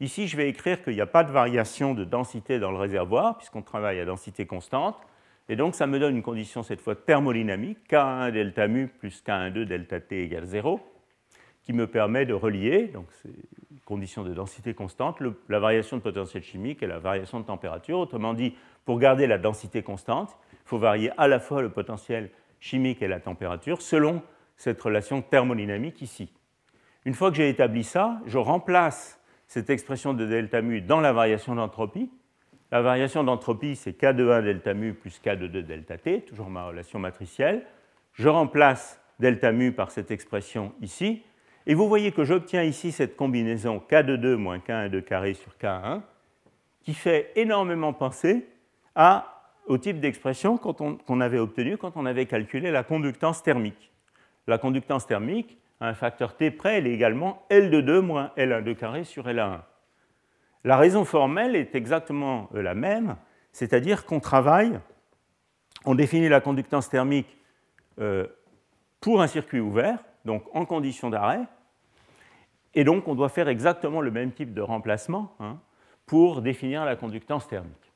Ici, je vais écrire qu'il n'y a pas de variation de densité dans le réservoir, puisqu'on travaille à densité constante, et donc, ça me donne une condition cette fois thermodynamique, K1 delta mu plus K12 delta T égale 0, qui me permet de relier, donc c'est une condition de densité constante, la variation de potentiel chimique et la variation de température. Autrement dit, pour garder la densité constante, il faut varier à la fois le potentiel chimique et la température selon cette relation thermodynamique ici. Une fois que j'ai établi ça, je remplace cette expression de delta mu dans la variation d'entropie, la variation d'entropie, c'est K de 1 delta mu plus K de 2 delta t, toujours ma relation matricielle. Je remplace delta mu par cette expression ici. Et vous voyez que j'obtiens ici cette combinaison K de 2 moins K1 carré sur K1, qui fait énormément penser au type d'expression qu'on avait obtenu quand on avait calculé la conductance thermique. La conductance thermique, à un facteur T près, elle est également L de 2 moins L1 carré sur L1. La raison formelle est exactement euh, la même, c'est-à-dire qu'on travaille, on définit la conductance thermique euh, pour un circuit ouvert, donc en condition d'arrêt, et donc on doit faire exactement le même type de remplacement hein, pour définir la conductance thermique.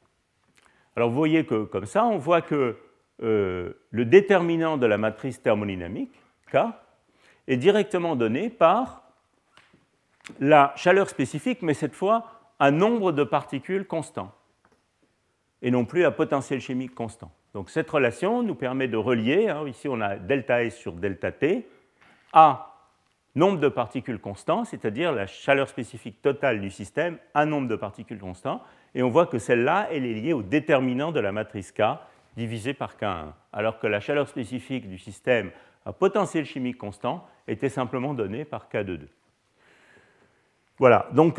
Alors vous voyez que comme ça, on voit que euh, le déterminant de la matrice thermodynamique, K, est directement donné par la chaleur spécifique, mais cette fois un nombre de particules constant et non plus un potentiel chimique constant. Donc cette relation nous permet de relier, hein, ici on a delta S sur delta T, à nombre de particules constants, c'est-à-dire la chaleur spécifique totale du système, à nombre de particules constants, et on voit que celle-là, elle est liée au déterminant de la matrice K divisé par K1, alors que la chaleur spécifique du système à potentiel chimique constant était simplement donnée par K 2. Voilà, donc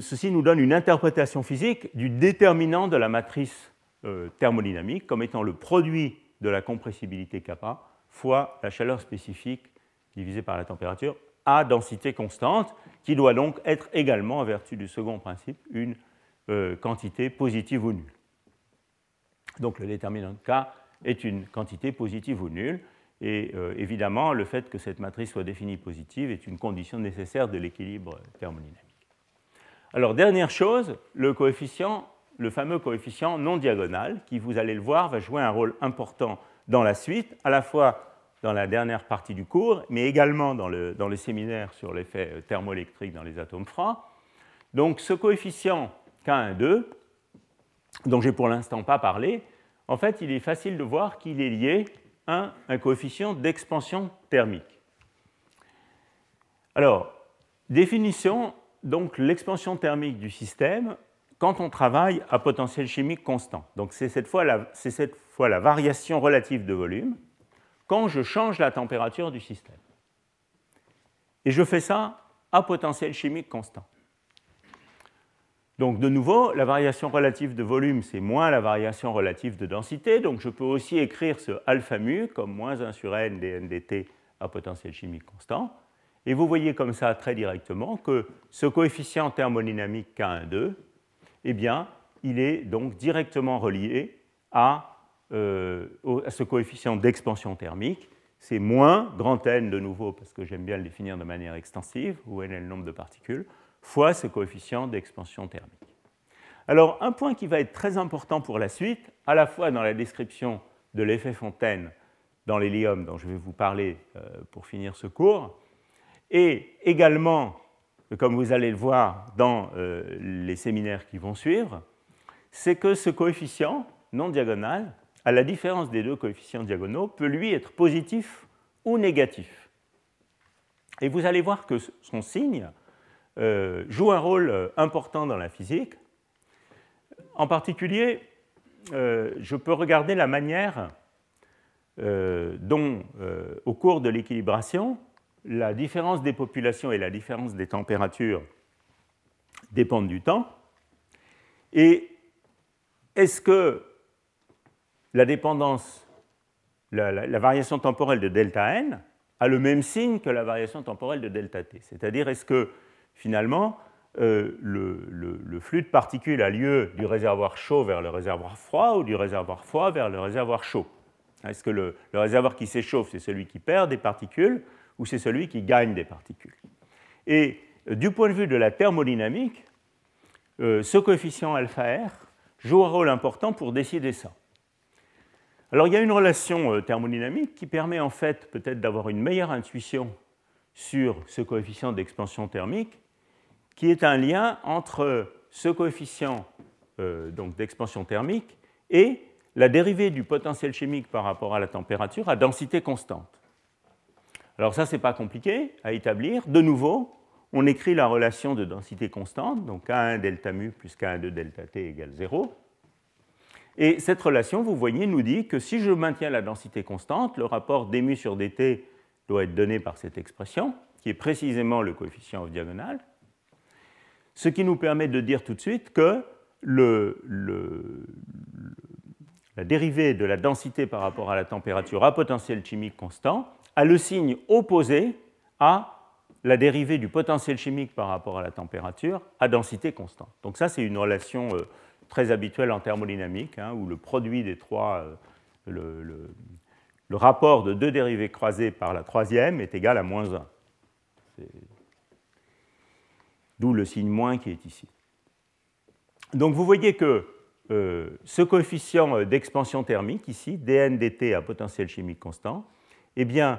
ceci nous donne une interprétation physique du déterminant de la matrice euh, thermodynamique comme étant le produit de la compressibilité kappa fois la chaleur spécifique divisée par la température à densité constante, qui doit donc être également, en vertu du second principe, une euh, quantité positive ou nulle. Donc le déterminant K est une quantité positive ou nulle. Et euh, évidemment, le fait que cette matrice soit définie positive est une condition nécessaire de l'équilibre thermodynamique. Alors, dernière chose, le coefficient, le fameux coefficient non diagonal, qui, vous allez le voir, va jouer un rôle important dans la suite, à la fois dans la dernière partie du cours, mais également dans le, dans séminaire sur l'effet thermoélectrique dans les atomes froids. Donc ce coefficient K12, dont j'ai pour l'instant pas parlé, en fait, il est facile de voir qu'il est lié à un coefficient d'expansion thermique. Alors, définition, donc l'expansion thermique du système quand on travaille à potentiel chimique constant. Donc c'est cette, cette fois la variation relative de volume quand je change la température du système. Et je fais ça à potentiel chimique constant. Donc de nouveau, la variation relative de volume, c'est moins la variation relative de densité. Donc je peux aussi écrire ce alpha mu comme moins 1 sur n dNdt à potentiel chimique constant. Et vous voyez comme ça très directement que ce coefficient thermodynamique K12, eh bien, il est donc directement relié à, euh, à ce coefficient d'expansion thermique. C'est moins grand N de nouveau, parce que j'aime bien le définir de manière extensive, où N est le nombre de particules, fois ce coefficient d'expansion thermique. Alors, un point qui va être très important pour la suite, à la fois dans la description de l'effet Fontaine dans l'hélium dont je vais vous parler euh, pour finir ce cours, et également, comme vous allez le voir dans euh, les séminaires qui vont suivre, c'est que ce coefficient non diagonal, à la différence des deux coefficients diagonaux, peut lui être positif ou négatif. Et vous allez voir que son signe euh, joue un rôle euh, important dans la physique. En particulier, je peux regarder la manière dont, au cours de l'équilibration, la différence des populations et la différence des températures dépendent du temps. Et est-ce que la dépendance, la, variation temporelle de delta n a le même signe que la variation temporelle de delta t C'est-à-dire, est-ce que finalement, euh, le, flux de particules a lieu du réservoir chaud vers le réservoir froid ou du réservoir froid vers le réservoir chaud? Est-ce que le réservoir qui s'échauffe, c'est celui qui perd des particules ou c'est celui qui gagne des particules? Et euh, du point de vue de la thermodynamique, euh, ce coefficient alpha R joue un rôle important pour décider ça. Alors il y a une relation euh, thermodynamique qui permet en fait peut-être d'avoir une meilleure intuition sur ce coefficient d'expansion thermique, qui est un lien entre ce coefficient d'expansion thermique et la dérivée du potentiel chimique par rapport à la température à densité constante. Alors ça, ce n'est pas compliqué à établir. De nouveau, on écrit la relation de densité constante, donc K1 delta mu plus K1 delta t égale 0. Et cette relation, vous voyez, nous dit que si je maintiens la densité constante, le rapport dmu sur dt doit être donné par cette expression, qui est précisément le coefficient off diagonal, ce qui nous permet de dire tout de suite que la dérivée de la densité par rapport à la température à potentiel chimique constant a le signe opposé à la dérivée du potentiel chimique par rapport à la température à densité constante. Donc ça, c'est une relation euh, très habituelle en thermodynamique, hein, où le produit des trois, euh, le, rapport de deux dérivées croisées par la troisième est égal à moins 1. D'où le signe moins qui est ici. Donc vous voyez que euh, ce coefficient d'expansion thermique ici, dn dt à potentiel chimique constant, eh bien,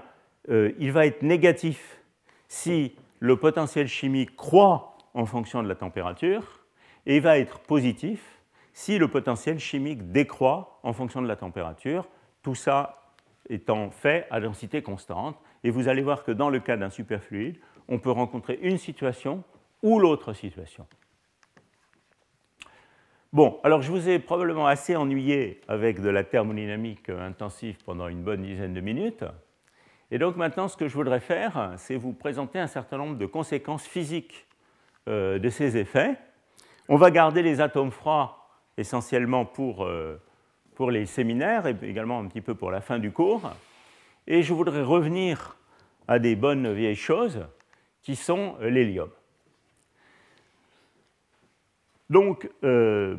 euh, il va être négatif si le potentiel chimique croît en fonction de la température, et il va être positif si le potentiel chimique décroît en fonction de la température, tout ça étant fait à densité constante. Et vous allez voir que dans le cas d'un superfluide, on peut rencontrer une situation ou l'autre situation. Bon, alors je vous ai probablement assez ennuyé avec de la thermodynamique intensive pendant une bonne dizaine de minutes. Et donc maintenant, ce que je voudrais faire, c'est vous présenter un certain nombre de conséquences physiques euh, de ces effets. On va garder les atomes froids essentiellement pour, euh, pour les séminaires et également un petit peu pour la fin du cours. Et je voudrais revenir à des bonnes vieilles choses qui sont l'hélium. Donc, euh,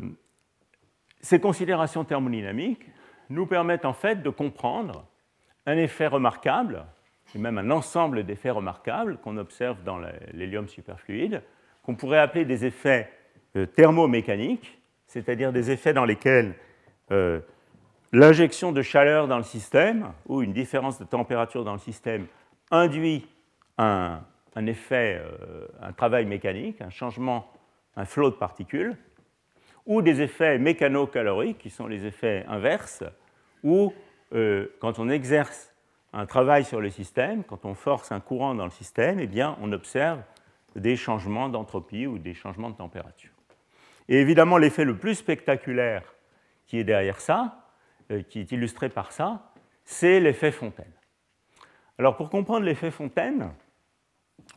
ces considérations thermodynamiques nous permettent en fait de comprendre un effet remarquable, et même un ensemble d'effets remarquables qu'on observe dans l'hélium superfluide, qu'on pourrait appeler des effets euh, thermomécaniques, c'est-à-dire des effets dans lesquels euh, l'injection de chaleur dans le système ou une différence de température dans le système induit un, effet, euh, un travail mécanique, un changement, un flot de particules, ou des effets mécano-caloriques, qui sont les effets inverses, où euh, quand on exerce un travail sur le système, quand on force un courant dans le système, eh on observe des changements d'entropie ou des changements de température. Et évidemment, l'effet le plus spectaculaire qui est derrière ça, euh, qui est illustré par ça, c'est l'effet Fontaine. Alors pour comprendre l'effet Fontaine,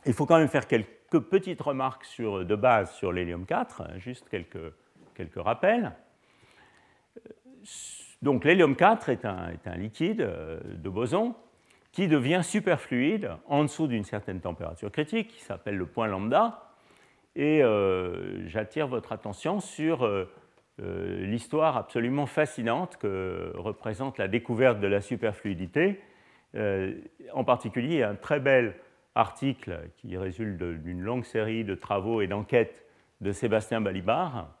il faut quand même faire quelques petites remarques de base sur l'hélium 4, hein, juste quelques, rappels. Donc l'hélium 4 est un, est un, liquide euh, de boson qui devient superfluide en dessous d'une certaine température critique, qui s'appelle le point lambda. Et euh, j'attire votre attention sur euh, l'histoire absolument fascinante que représente la découverte de la superfluidité euh, en particulier, un très bel article qui résulte d'une longue série de travaux et d'enquêtes de Sébastien Balibar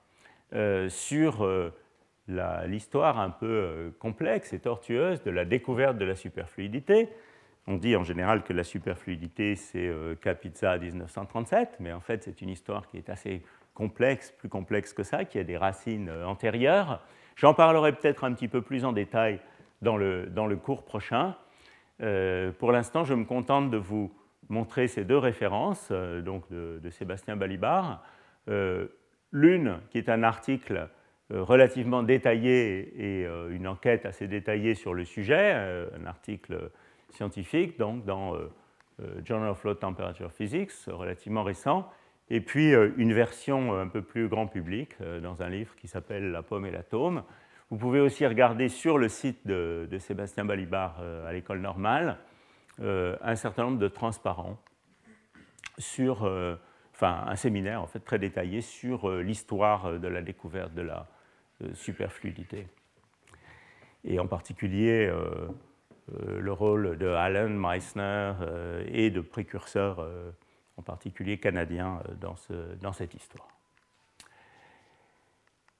euh, sur euh, l'histoire un peu complexe et tortueuse de la découverte de la superfluidité. On dit en général que la superfluidité, c'est Capizza 1937, mais en fait, c'est une histoire qui est assez complexe, plus complexe que ça, qui a des racines antérieures. J'en parlerai peut-être un petit peu plus en détail dans le, dans le cours prochain. Euh, pour l'instant, je me contente de vous montrer ces deux références euh, donc de, Sébastien Balibar. Euh, l'une qui est un article relativement détaillé et une enquête assez détaillée sur le sujet, un article scientifique donc dans Journal of Low Temperature Physics, relativement récent, et puis une version un peu plus grand public dans un livre qui s'appelle La pomme et l'atome, vous pouvez aussi regarder sur le site de, Sébastien Balibar euh, à l'école normale euh, un certain nombre de transparents sur, euh, enfin un séminaire en fait très détaillé sur l'histoire de la découverte de la superfluidité. Et en particulier le rôle de Allen Meissner et de précurseurs en particulier canadiens dans, ce, dans cette histoire.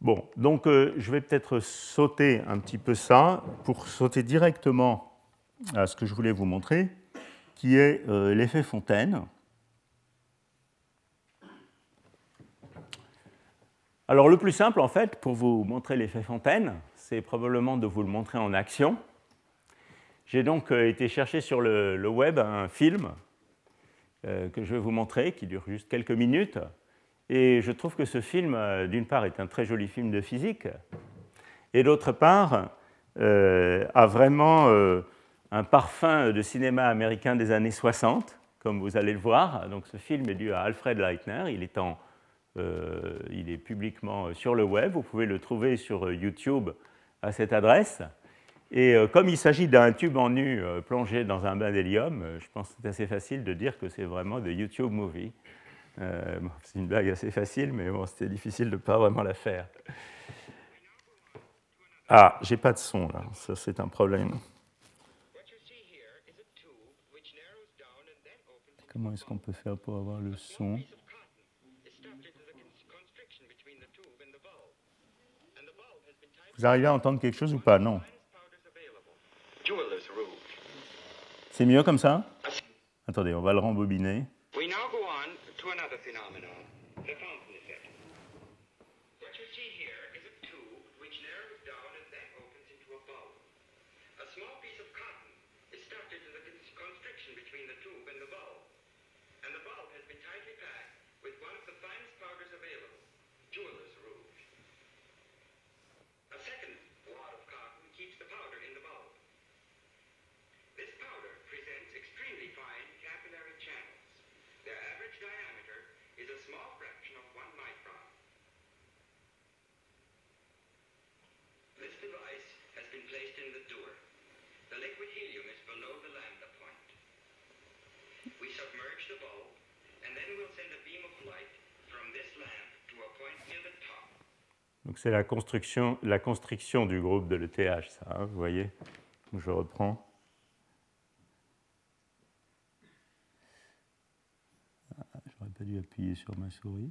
Bon, donc euh, je vais peut-être sauter un petit peu ça pour sauter directement à ce que je voulais vous montrer, qui est euh, l'effet Fontaine. Alors le plus simple, en fait, pour vous montrer l'effet Fontaine, c'est probablement de vous le montrer en action. J'ai donc euh, été chercher sur le, web un film que je vais vous montrer, qui dure juste quelques minutes, et je trouve que ce film, euh, d'une part, est un très joli film de physique, et d'autre part, euh, a vraiment euh, un parfum de cinéma américain des années 60, comme vous allez le voir. Donc ce film est dû à Alfred Leitner, il est, en, il est publiquement sur le web, vous pouvez le trouver sur YouTube à cette adresse. Et comme il s'agit d'un tube en nu plongé dans un bain d'hélium, je pense que c'est assez facile de dire que c'est vraiment de YouTube Movie. Euh, c'est une blague assez facile, mais bon, c'était difficile de ne pas vraiment la faire. Ah, j'ai pas de son là, ça c'est un problème. Comment est-ce qu'on peut faire pour avoir le son? Vous arrivez à entendre quelque chose ou pas? Non. C'est mieux comme ça? Attendez, on va le rembobiner. Donc c'est la construction, la constriction du groupe de l'ETH, ça, hein, vous voyez? Je reprends. Ah, j'aurais pas dû appuyer sur ma souris.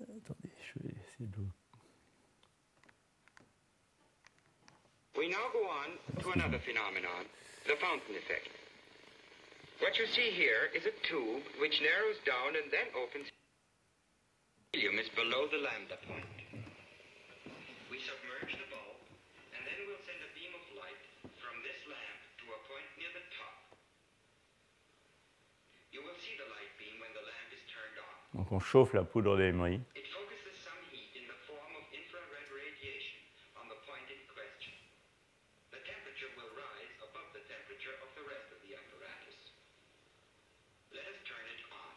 Je vais essayer de... We now go on to another phenomenon, the fountain effect. What you see here is a tube which narrows down and then opens. Helium is below the lambda point. We submerge the bulb, and then we'll send a beam of light from this lamp to a point near the top. You will see the light beam when the lamp is turned on. Donc on chauffe la poudre d'émery. It focuses some heat in the form of infrared radiation on the point in question. The temperature will rise above the temperature of the rest of the apparatus. Let us turn it on.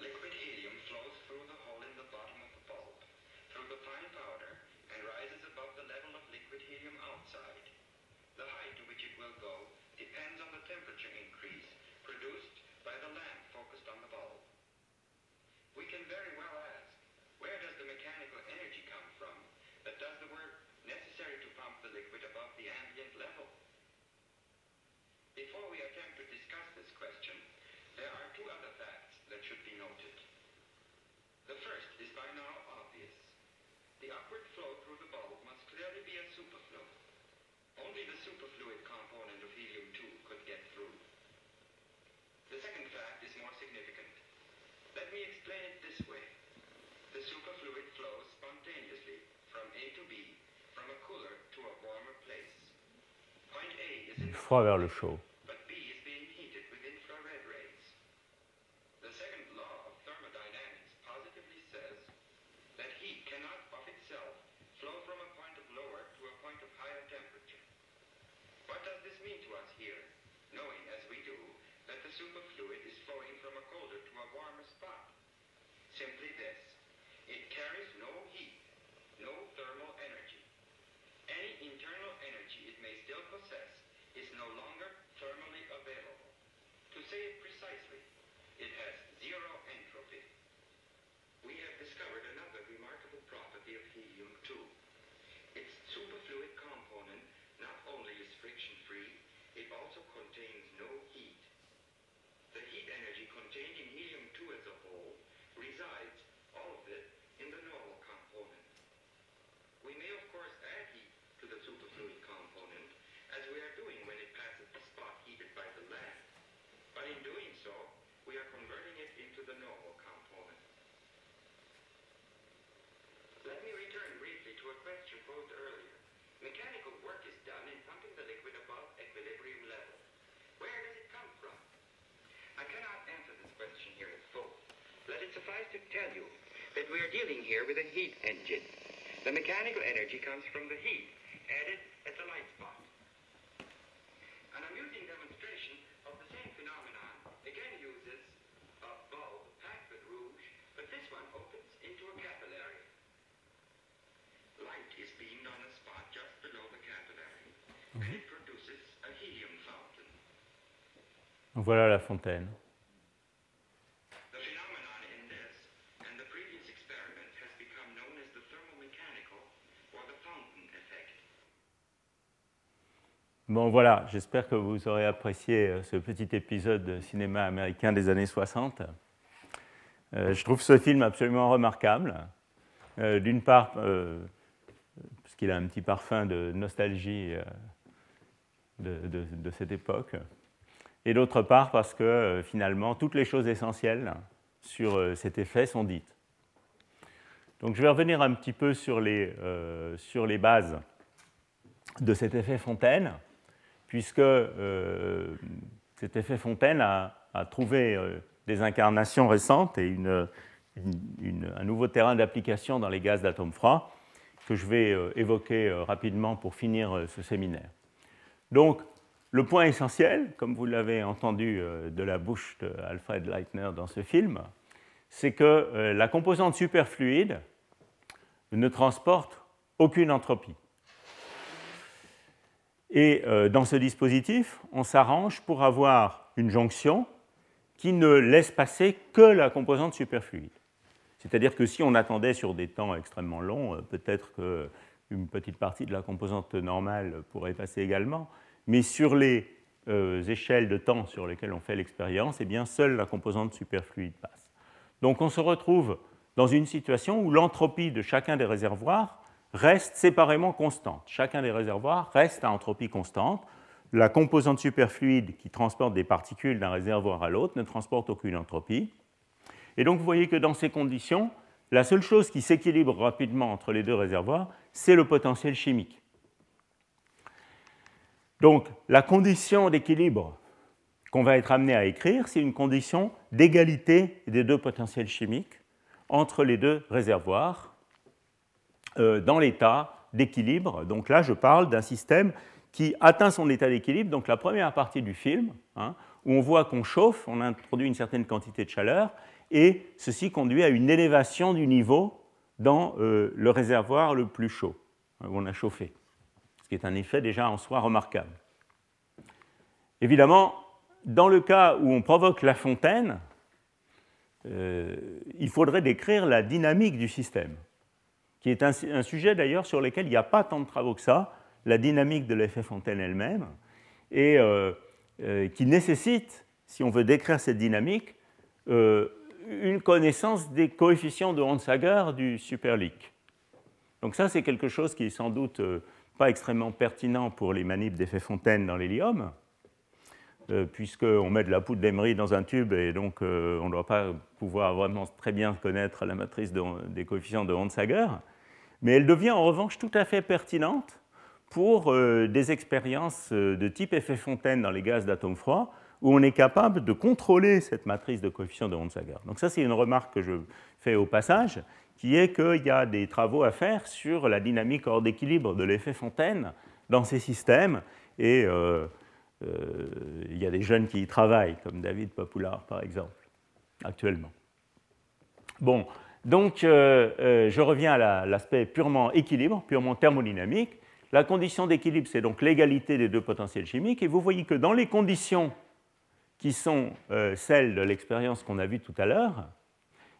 Liquid helium flows through the hole in the bottom of the bulb, through the fine powder, and rises above the level of liquid helium outside. The height to which it will go depends on the temperature increase produced by the lamp focused on the bulb. We can very well ask, where does the mechanical energy come from that does the work necessary to pump the liquid above the ambient level? Before we attempt to discuss this question, there are two other facts that should be noted. The first is by now obvious. The upward flow through the bulb must clearly be a superflow. Only the superfluid component of helium-2 could get through. The second fact is more significant. Let me explain it this way. The superfluid flows spontaneously from A to B, from a cooler to a warmer place. Point A is in the Froid vers le chaud. but B is being heated with infrared rays. The second law of thermodynamics positively says that heat cannot of itself flow from a point of lower to a point of higher temperature. What does this mean to us here, knowing as we do that the superfluid is flowing from a colder to a warmer spot? Simply this. It carries no heat, no thermal energy. Any internal energy it may still possess is no longer thermally available. To say it precisely, it has zero entropy. We have discovered another remarkable property of helium-2. Its superfluid component not only is friction-free, it also contains no heat. The heat energy contained in helium-2 as a whole resides, all of it, in the normal component. We may of course add heat to the superfluid component, as we are doing when it passes the spot heated by the lamp. But in doing so, we are converting it into the normal component. Let me return briefly to a question posed earlier. Mechanical work is done in pumping the liquid above equilibrium level. Where does it come from? I cannot answer this question here in full. Let it suffice to tell you that we are dealing here with a heat engine. The mechanical energy comes from the heat added the fountain effect. Bon voilà, j'espère que vous aurez apprécié euh, ce petit épisode de cinéma américain des années 60. Euh, je trouve ce film absolument remarquable. Euh, D'une part, parce qu'il a un petit parfum de nostalgie de cette époque, et d'autre part parce que euh, finalement toutes les choses essentielles sur euh, cet effet sont dites. Donc je vais revenir un petit peu sur les, euh, sur les bases de cet effet Fontaine, puisque cet effet Fontaine a, trouvé des incarnations récentes et un nouveau terrain d'application dans les gaz d'atomes froids que je vais évoquer rapidement pour finir ce séminaire. Donc, le point essentiel, comme vous l'avez entendu euh, de la bouche d'Alfred Leitner dans ce film, c'est que euh, la composante superfluide ne transporte aucune entropie. Et euh, dans ce dispositif, on s'arrange pour avoir une jonction qui ne laisse passer que la composante superfluide. C'est-à-dire que si on attendait sur des temps extrêmement longs, peut-être qu'une petite partie de la composante normale pourrait passer également, mais sur les euh, échelles de temps sur lesquelles on fait l'expérience, eh bien seule la composante superfluide passe. Donc on se retrouve dans une situation où l'entropie de chacun des réservoirs reste séparément constante. Chacun des réservoirs reste à entropie constante. La composante superfluide qui transporte des particules d'un réservoir à l'autre ne transporte aucune entropie. Et donc vous voyez que dans ces conditions, la seule chose qui s'équilibre rapidement entre les deux réservoirs, c'est le potentiel chimique. Donc la condition d'équilibre qu'on va être amené à écrire, c'est une condition d'égalité des deux potentiels chimiques entre les deux réservoirs euh, dans l'état d'équilibre. Donc là, je parle d'un système qui atteint son état d'équilibre, donc la première partie du film, hein, où on voit qu'on chauffe, on introduit une certaine quantité de chaleur, et ceci conduit à une élévation du niveau dans euh, le réservoir le plus chaud, hein, où on a chauffé, ce qui est un effet déjà en soi remarquable. Évidemment, dans le cas où on provoque la fontaine, euh, il faudrait décrire la dynamique du système, qui est un, sujet d'ailleurs sur lequel il n'y a pas tant de travaux que ça, la dynamique de l'effet fontaine elle-même, et euh, qui nécessite, si on veut décrire cette dynamique, une connaissance des coefficients de Hansager du superleak. Donc ça, c'est quelque chose qui est sans doute euh, pas extrêmement pertinent pour les manips d'effet Fontaine dans l'hélium, euh, puisqu'on met de la poudre d'Emery dans un tube et donc euh, on ne doit pas pouvoir vraiment très bien connaître la matrice des coefficients de Hansager. Mais elle devient en revanche tout à fait pertinente pour des expériences de type effet Fontaine dans les gaz d'atomes froids, où on est capable de contrôler cette matrice de coefficients de Hansager. Donc ça, c'est une remarque que je fais au passage, qui est qu'il y a des travaux à faire sur la dynamique hors d'équilibre de l'effet Fontaine dans ces systèmes, et euh, euh, il y a des jeunes qui y travaillent, comme David Popular, par exemple, actuellement. Bon, donc euh, je reviens à l'aspect purement équilibre, purement thermodynamique. La condition d'équilibre, c'est donc l'égalité des deux potentiels chimiques, et vous voyez que dans les conditions qui sont celles de l'expérience qu'on a vue tout à l'heure,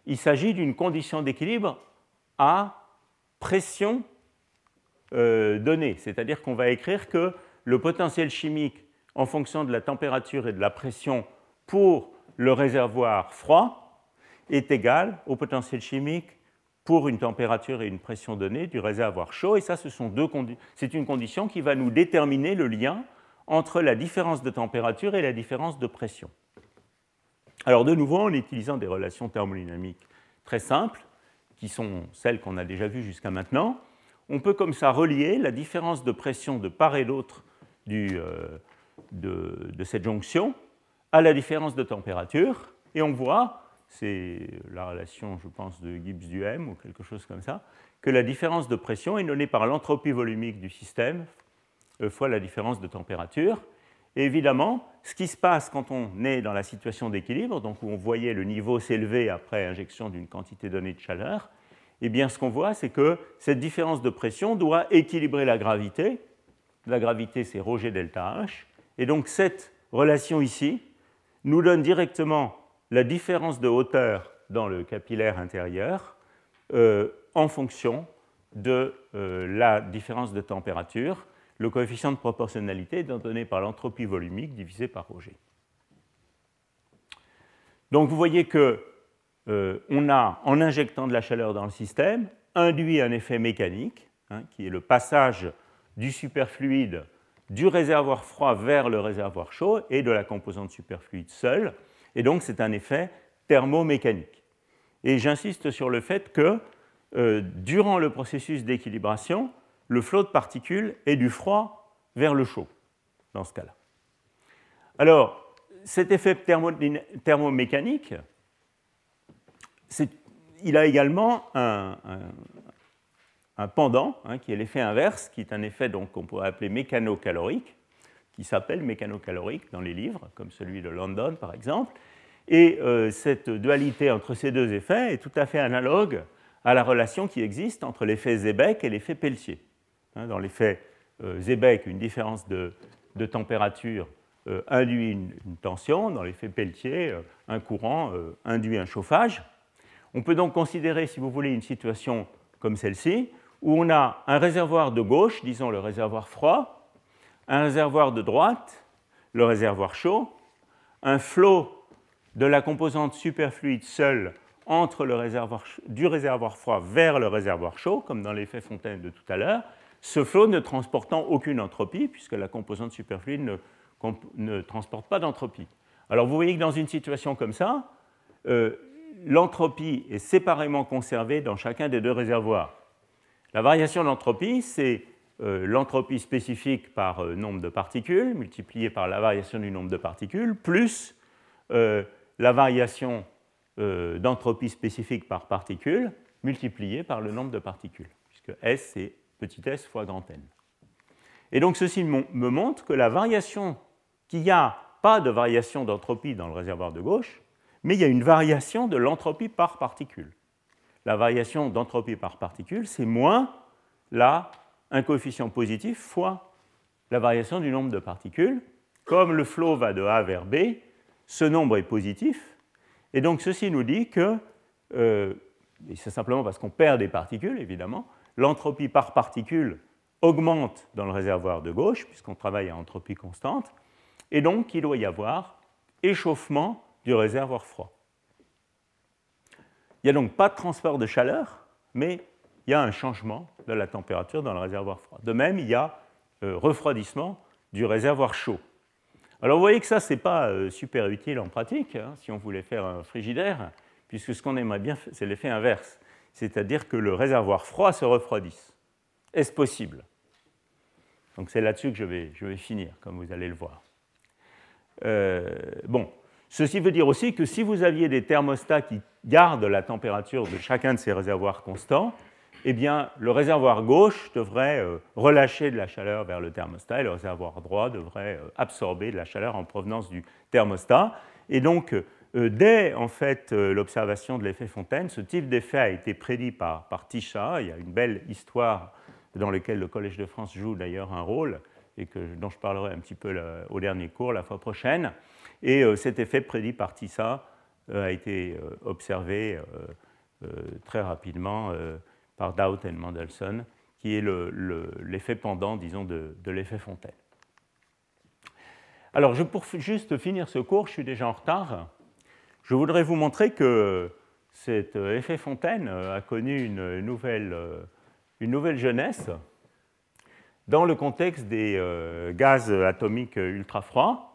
il s'agit d'une condition d'équilibre à pression euh, donnée. C'est-à-dire qu'on va écrire que le potentiel chimique en fonction de la température et de la pression pour le réservoir froid est égal au potentiel chimique pour une température et une pression donnée du réservoir chaud. Et ça, c'est une condition qui va nous déterminer le lien entre la différence de température et la différence de pression. Alors de nouveau, en utilisant des relations thermodynamiques très simples, qui sont celles qu'on a déjà vues jusqu'à maintenant, on peut comme ça relier la différence de pression de part et d'autre euh, de, cette jonction à la différence de température, et on voit, c'est la relation, je pense, de Gibbs-Duhem ou quelque chose comme ça, que la différence de pression est donnée par l'entropie volumique du système euh, fois la différence de température. Évidemment, ce qui se passe quand on est dans la situation d'équilibre, donc où on voyait le niveau s'élever après injection d'une quantité donnée de chaleur, eh bien ce qu'on voit, c'est que cette différence de pression doit équilibrer la gravité. La gravité, c'est ρg delta H. Et donc cette relation ici nous donne directement la différence de hauteur dans le capillaire intérieur euh, en fonction de euh, la différence de température le coefficient de proportionnalité étant donné par l'entropie volumique divisé par ρg. Donc vous voyez que euh, on a, en injectant de la chaleur dans le système, induit un effet mécanique, hein, qui est le passage du superfluide du réservoir froid vers le réservoir chaud et de la composante superfluide seule. Et donc c'est un effet thermomécanique. Et j'insiste sur le fait que euh, durant le processus d'équilibration, le flot de particules est du froid vers le chaud, dans ce cas-là. Alors, cet effet thermomécanique, il a également un, pendant, hein, qui est l'effet inverse, qui est un effet qu'on pourrait appeler mécano-calorique, qui s'appelle mécano-calorique dans les livres, comme celui de London par exemple. Et euh, cette dualité entre ces deux effets est tout à fait analogue à la relation qui existe entre l'effet Zeebeck et l'effet Pelletier. Hein, dans l'effet euh, Zeebeck, une différence de, température euh, induit une, tension. Dans l'effet Pelletier, euh, un courant induit un chauffage. On peut donc considérer, si vous voulez, une situation comme celle-ci, où on a un réservoir de gauche, disons le réservoir froid, un réservoir de droite, le réservoir chaud, un flot de la composante superfluide seule entre le réservoir, du réservoir froid vers le réservoir chaud, comme dans l'effet Fontaine de tout à l'heure, ce flot ne transportant aucune entropie, puisque la composante superfluide ne, transporte pas d'entropie. Alors vous voyez que dans une situation comme ça, euh, l'entropie est séparément conservée dans chacun des deux réservoirs. La variation d'entropie, c'est euh, l'entropie spécifique par euh, nombre de particules, multipliée par la variation du nombre de particules, plus la variation d'entropie spécifique par particule, multipliée par le nombre de particules, puisque S, c'est petit s fois grand N. Et donc ceci me montre que la variation, qu'il n'y a pas de variation d'entropie dans le réservoir de gauche, mais il y a une variation de l'entropie par particule. La variation d'entropie par particule, c'est moins là un coefficient positif fois la variation du nombre de particules. Comme le flot va de A vers B, ce nombre est positif. Et donc ceci nous dit que, euh, et c'est simplement parce qu'on perd des particules, évidemment, l'entropie par particule augmente dans le réservoir de gauche, puisqu'on travaille à entropie constante, et donc il doit y avoir échauffement du réservoir froid. Il n'y a donc pas de transfert de chaleur, mais il y a un changement de la température dans le réservoir froid. De même, il y a euh, refroidissement du réservoir chaud. Alors vous voyez que ça, ce n'est pas euh, super utile en pratique, hein, si on voulait faire un frigidaire, puisque ce qu'on aimerait bien, c'est l'effet inverse, c'est-à-dire que le réservoir froid se refroidisse. Est-ce possible? Donc c'est là-dessus que je vais, je vais, finir, comme vous allez le voir. Euh, bon, Ceci veut dire aussi que si vous aviez des thermostats qui gardent la température de chacun de ces réservoirs constants, eh bien, le réservoir gauche devrait euh, relâcher de la chaleur vers le thermostat et le réservoir droit devrait euh, absorber de la chaleur en provenance du thermostat. Et donc, dès en fait l'observation de l'effet Fontaine, ce type d'effet a été prédit par, par Tisha. Il y a une belle histoire dans laquelle le Collège de France joue d'ailleurs un rôle et que, dont je parlerai un petit peu au dernier cours la fois prochaine. Et euh, cet effet prédit par Tissa euh, a été euh, observé très rapidement par Dowd et Mendelssohn, qui est l'effet pendant, disons, de, l'effet Fontaine. Alors, pour juste finir ce cours, je suis déjà en retard. Je voudrais vous montrer que cet effet Fontaine a connu une nouvelle, une nouvelle jeunesse dans le contexte des gaz atomiques ultra froids.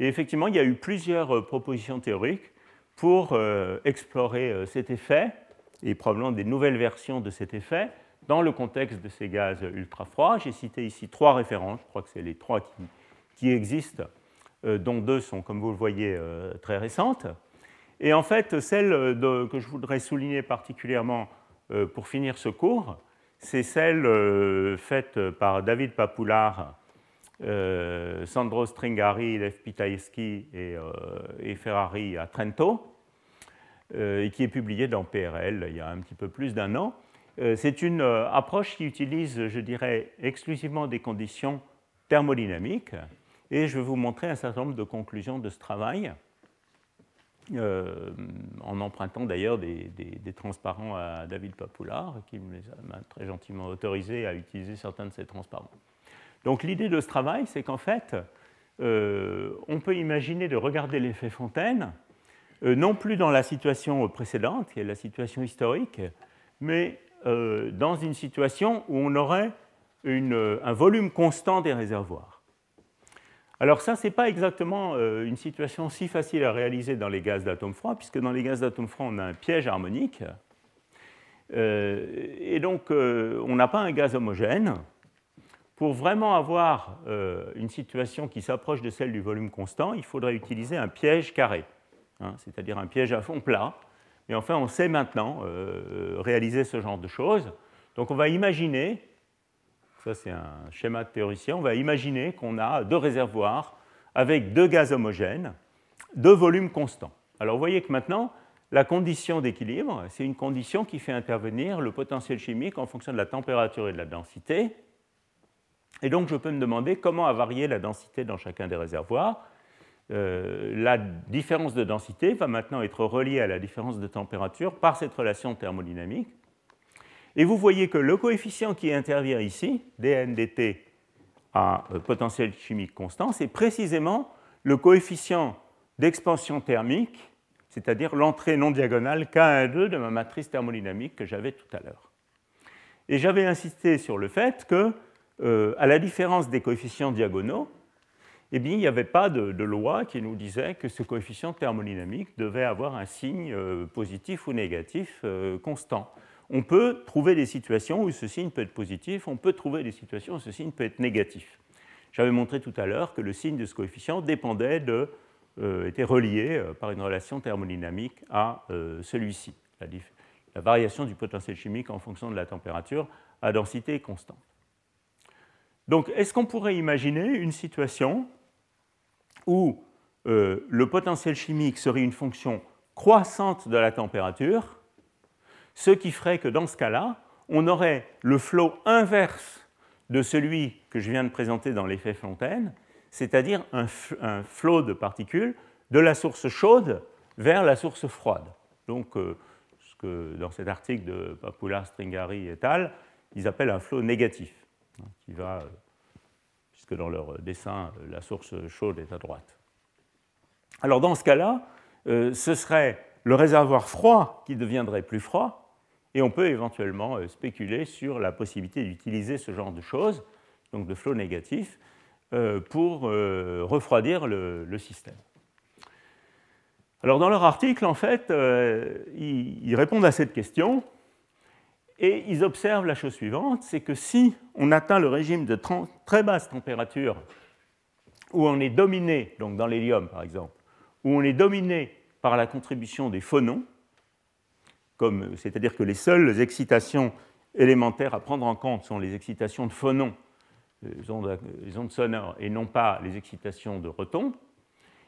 Et effectivement, il y a eu plusieurs euh, propositions théoriques pour euh, explorer euh, cet effet et probablement des nouvelles versions de cet effet dans le contexte de ces gaz ultra froids. J'ai cité ici trois références, je crois que c'est les trois qui, existent, dont deux sont, comme vous le voyez, très récentes. Et en fait, celle que je voudrais souligner particulièrement pour finir ce cours, c'est celle faite par David Papoular euh, Sandro Stringari, Lev Pitaïski euh, et, Ferrari à Trento, euh, et qui est publié dans PRL il y a un petit peu plus d'un an. C'est une approche qui utilise, je dirais, exclusivement des conditions thermodynamiques, et je vais vous montrer un certain nombre de conclusions de ce travail. En empruntant d'ailleurs des, transparents à David Papoulard, qui m'a très gentiment autorisé à utiliser certains de ces transparents. Donc l'idée de ce travail, c'est qu'en fait, euh, on peut imaginer de regarder l'effet Fontaine, euh, non plus dans la situation précédente, qui est la situation historique, mais euh, dans une situation où on aurait un volume constant des réservoirs. Alors ça, ce n'est pas exactement une situation si facile à réaliser dans les gaz d'atomes froids, puisque dans les gaz d'atomes froids, on a un piège harmonique. et donc, on n'a pas un gaz homogène pour vraiment avoir euh, une situation qui s'approche de celle du volume constant, il faudrait utiliser un piège carré, hein, c'est-à-dire un piège à fond plat. Et enfin, on sait maintenant euh, réaliser ce genre de choses. Donc on va imaginer, ça c'est un schéma de théoricien, on va imaginer qu'on a deux réservoirs avec deux gaz homogènes, deux volumes constants. Alors vous voyez que maintenant, la condition d'équilibre, c'est une condition qui fait intervenir le potentiel chimique en fonction de la température et de la densité, et donc je peux me demander comment a varié la densité dans chacun des réservoirs. Euh, la différence de densité va maintenant être reliée à la différence de température par cette relation thermodynamique. Et vous voyez que le coefficient qui intervient ici, dN dt à euh, potentiel chimique constant, c'est précisément le coefficient d'expansion thermique, c'est-à-dire l'entrée non diagonale K12 de ma matrice thermodynamique que j'avais tout à l'heure. Et j'avais insisté sur le fait que, euh, à la différence des coefficients diagonaux, eh il n'y avait pas de, loi qui nous disait que ce coefficient thermodynamique devait avoir un signe euh, positif ou négatif constant. On peut trouver des situations où ce signe peut être positif, on peut trouver des situations où ce signe peut être négatif. J'avais montré tout à l'heure que le signe de ce coefficient dépendait de, euh, était relié par une relation thermodynamique à celui-ci. La, variation du potentiel chimique en fonction de la température à densité constante. Donc, est-ce qu'on pourrait imaginer une situation où euh, le potentiel chimique serait une fonction croissante de la température, ce qui ferait que dans ce cas-là, on aurait le flot inverse de celui que je viens de présenter dans l'effet Fontaine, c'est-à-dire un, flot de particules de la source chaude vers la source froide. Donc, euh, ce que dans cet article de Papula, Stringari et al., ils appellent un flot négatif, hein, qui va euh, que dans leur dessin, la source chaude est à droite. Alors dans ce cas-là, euh, ce serait le réservoir froid qui deviendrait plus froid, et on peut éventuellement euh, spéculer sur la possibilité d'utiliser ce genre de choses, donc de flot négatif, euh, pour refroidir le, système. Alors dans leur article, en fait, ils répondent à cette question, et ils observent la chose suivante, c'est que si on atteint le régime de très basse température, où on est dominé, donc dans l'hélium par exemple, où on est dominé par la contribution des phonons, c'est-à-dire que les seules excitations élémentaires à prendre en compte sont les excitations de phonons, les ondes, sonores, et non pas les excitations de rotons,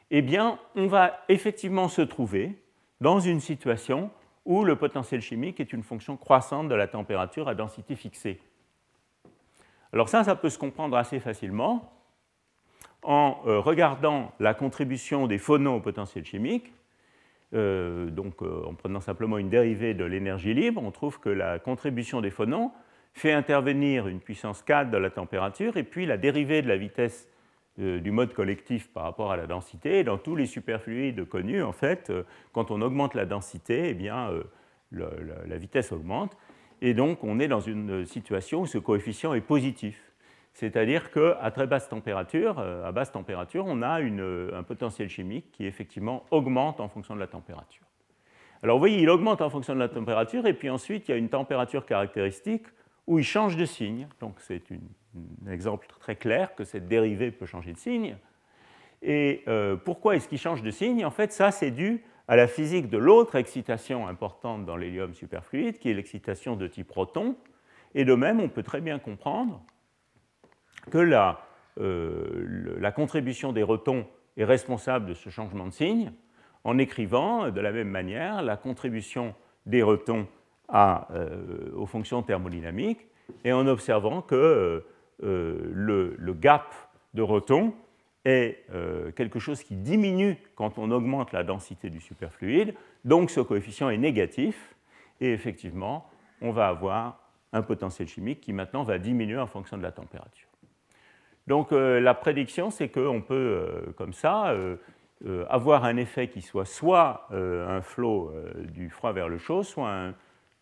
eh bien, on va effectivement se trouver dans une situation où le potentiel chimique est une fonction croissante de la température à densité fixée. Alors ça, ça peut se comprendre assez facilement en euh, regardant la contribution des phonons au potentiel chimique. Euh, donc, euh, en prenant simplement une dérivée de l'énergie libre, on trouve que la contribution des phonons fait intervenir une puissance 4 de la température, et puis la dérivée de la vitesse du mode collectif par rapport à la densité. dans tous les superfluides connus, en fait, euh, quand on augmente la densité, eh euh, la, vitesse augmente. Et donc, on est dans une situation où ce coefficient est positif. C'est-à-dire qu'à très basse température, euh, à basse température, on a un potentiel chimique qui effectivement augmente en fonction de la température. Alors vous voyez, il augmente en fonction de la température, et puis ensuite, il y a une température caractéristique où il change de signe. Donc c'est un exemple très clair que cette dérivée peut changer de signe. Et euh, pourquoi est-ce qu'il change de signe? En fait, ça, c'est dû à la physique de l'autre excitation importante dans l'hélium superfluide, qui est l'excitation de type proton. Et de même, on peut très bien comprendre que la, euh, la contribution des rotons est responsable de ce changement de signe en écrivant de la même manière la contribution des rotons euh, aux fonctions thermodynamiques et en observant que euh, euh, le, gap de Roton est quelque chose qui diminue quand on augmente la densité du superfluide, donc ce coefficient est négatif, et effectivement, on va avoir un potentiel chimique qui maintenant va diminuer en fonction de la température. Donc la prédiction, c'est qu'on peut, comme ça, avoir un effet qui soit soit un flot du froid vers le chaud, soit un,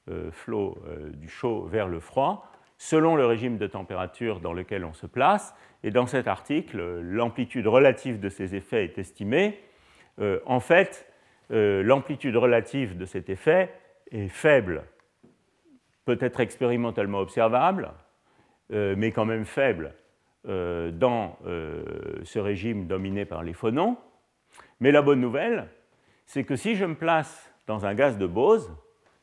euh, flot euh, du chaud vers le froid, selon le régime de température dans lequel on se place. Et dans cet article, l'amplitude relative de ces effets est estimée. Euh, en fait, l'amplitude relative de cet effet est faible, peut-être expérimentalement observable, mais quand même faible dans ce régime dominé par les phonons. Mais la bonne nouvelle, c'est que si je me place dans un gaz de Bose,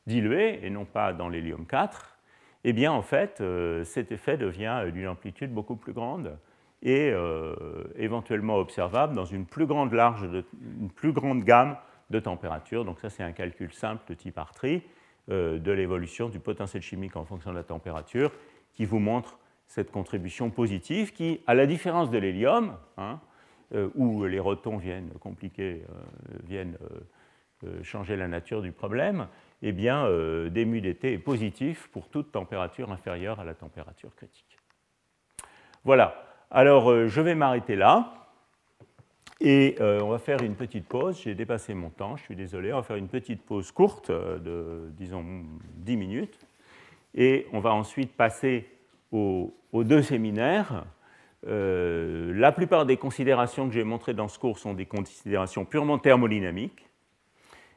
dilué et non pas dans l'hélium 4, eh bien en fait euh, cet effet devient d'une amplitude beaucoup plus grande et euh, éventuellement observable dans une plus grande, large une plus grande gamme de températures. Donc ça c'est un calcul simple de type Artri euh, de l'évolution du potentiel chimique en fonction de la température qui vous montre cette contribution positive qui, à la différence de l'hélium, hein, où les rotons viennent compliquer, viennent changer la nature du problème, eh bien, euh, d est positif pour toute température inférieure à la température critique. Voilà, alors euh, je vais m'arrêter là Et euh, on va faire une petite pause. J'ai dépassé mon temps, je suis désolé. On va faire une petite pause courte euh, de, disons, 10 minutes. Et on va ensuite passer aux, deux séminaires. Euh, la plupart des considérations que j'ai montrées dans ce cours sont des considérations purement thermodynamiques.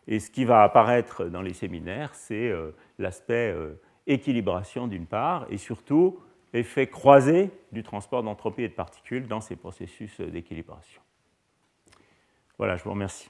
Et ce qui va apparaître dans les séminaires, c'est l'aspect équilibration d'une part, et surtout effet croisé du transport d'entropie et de particules dans ces processus d'équilibration. Voilà, je vous remercie.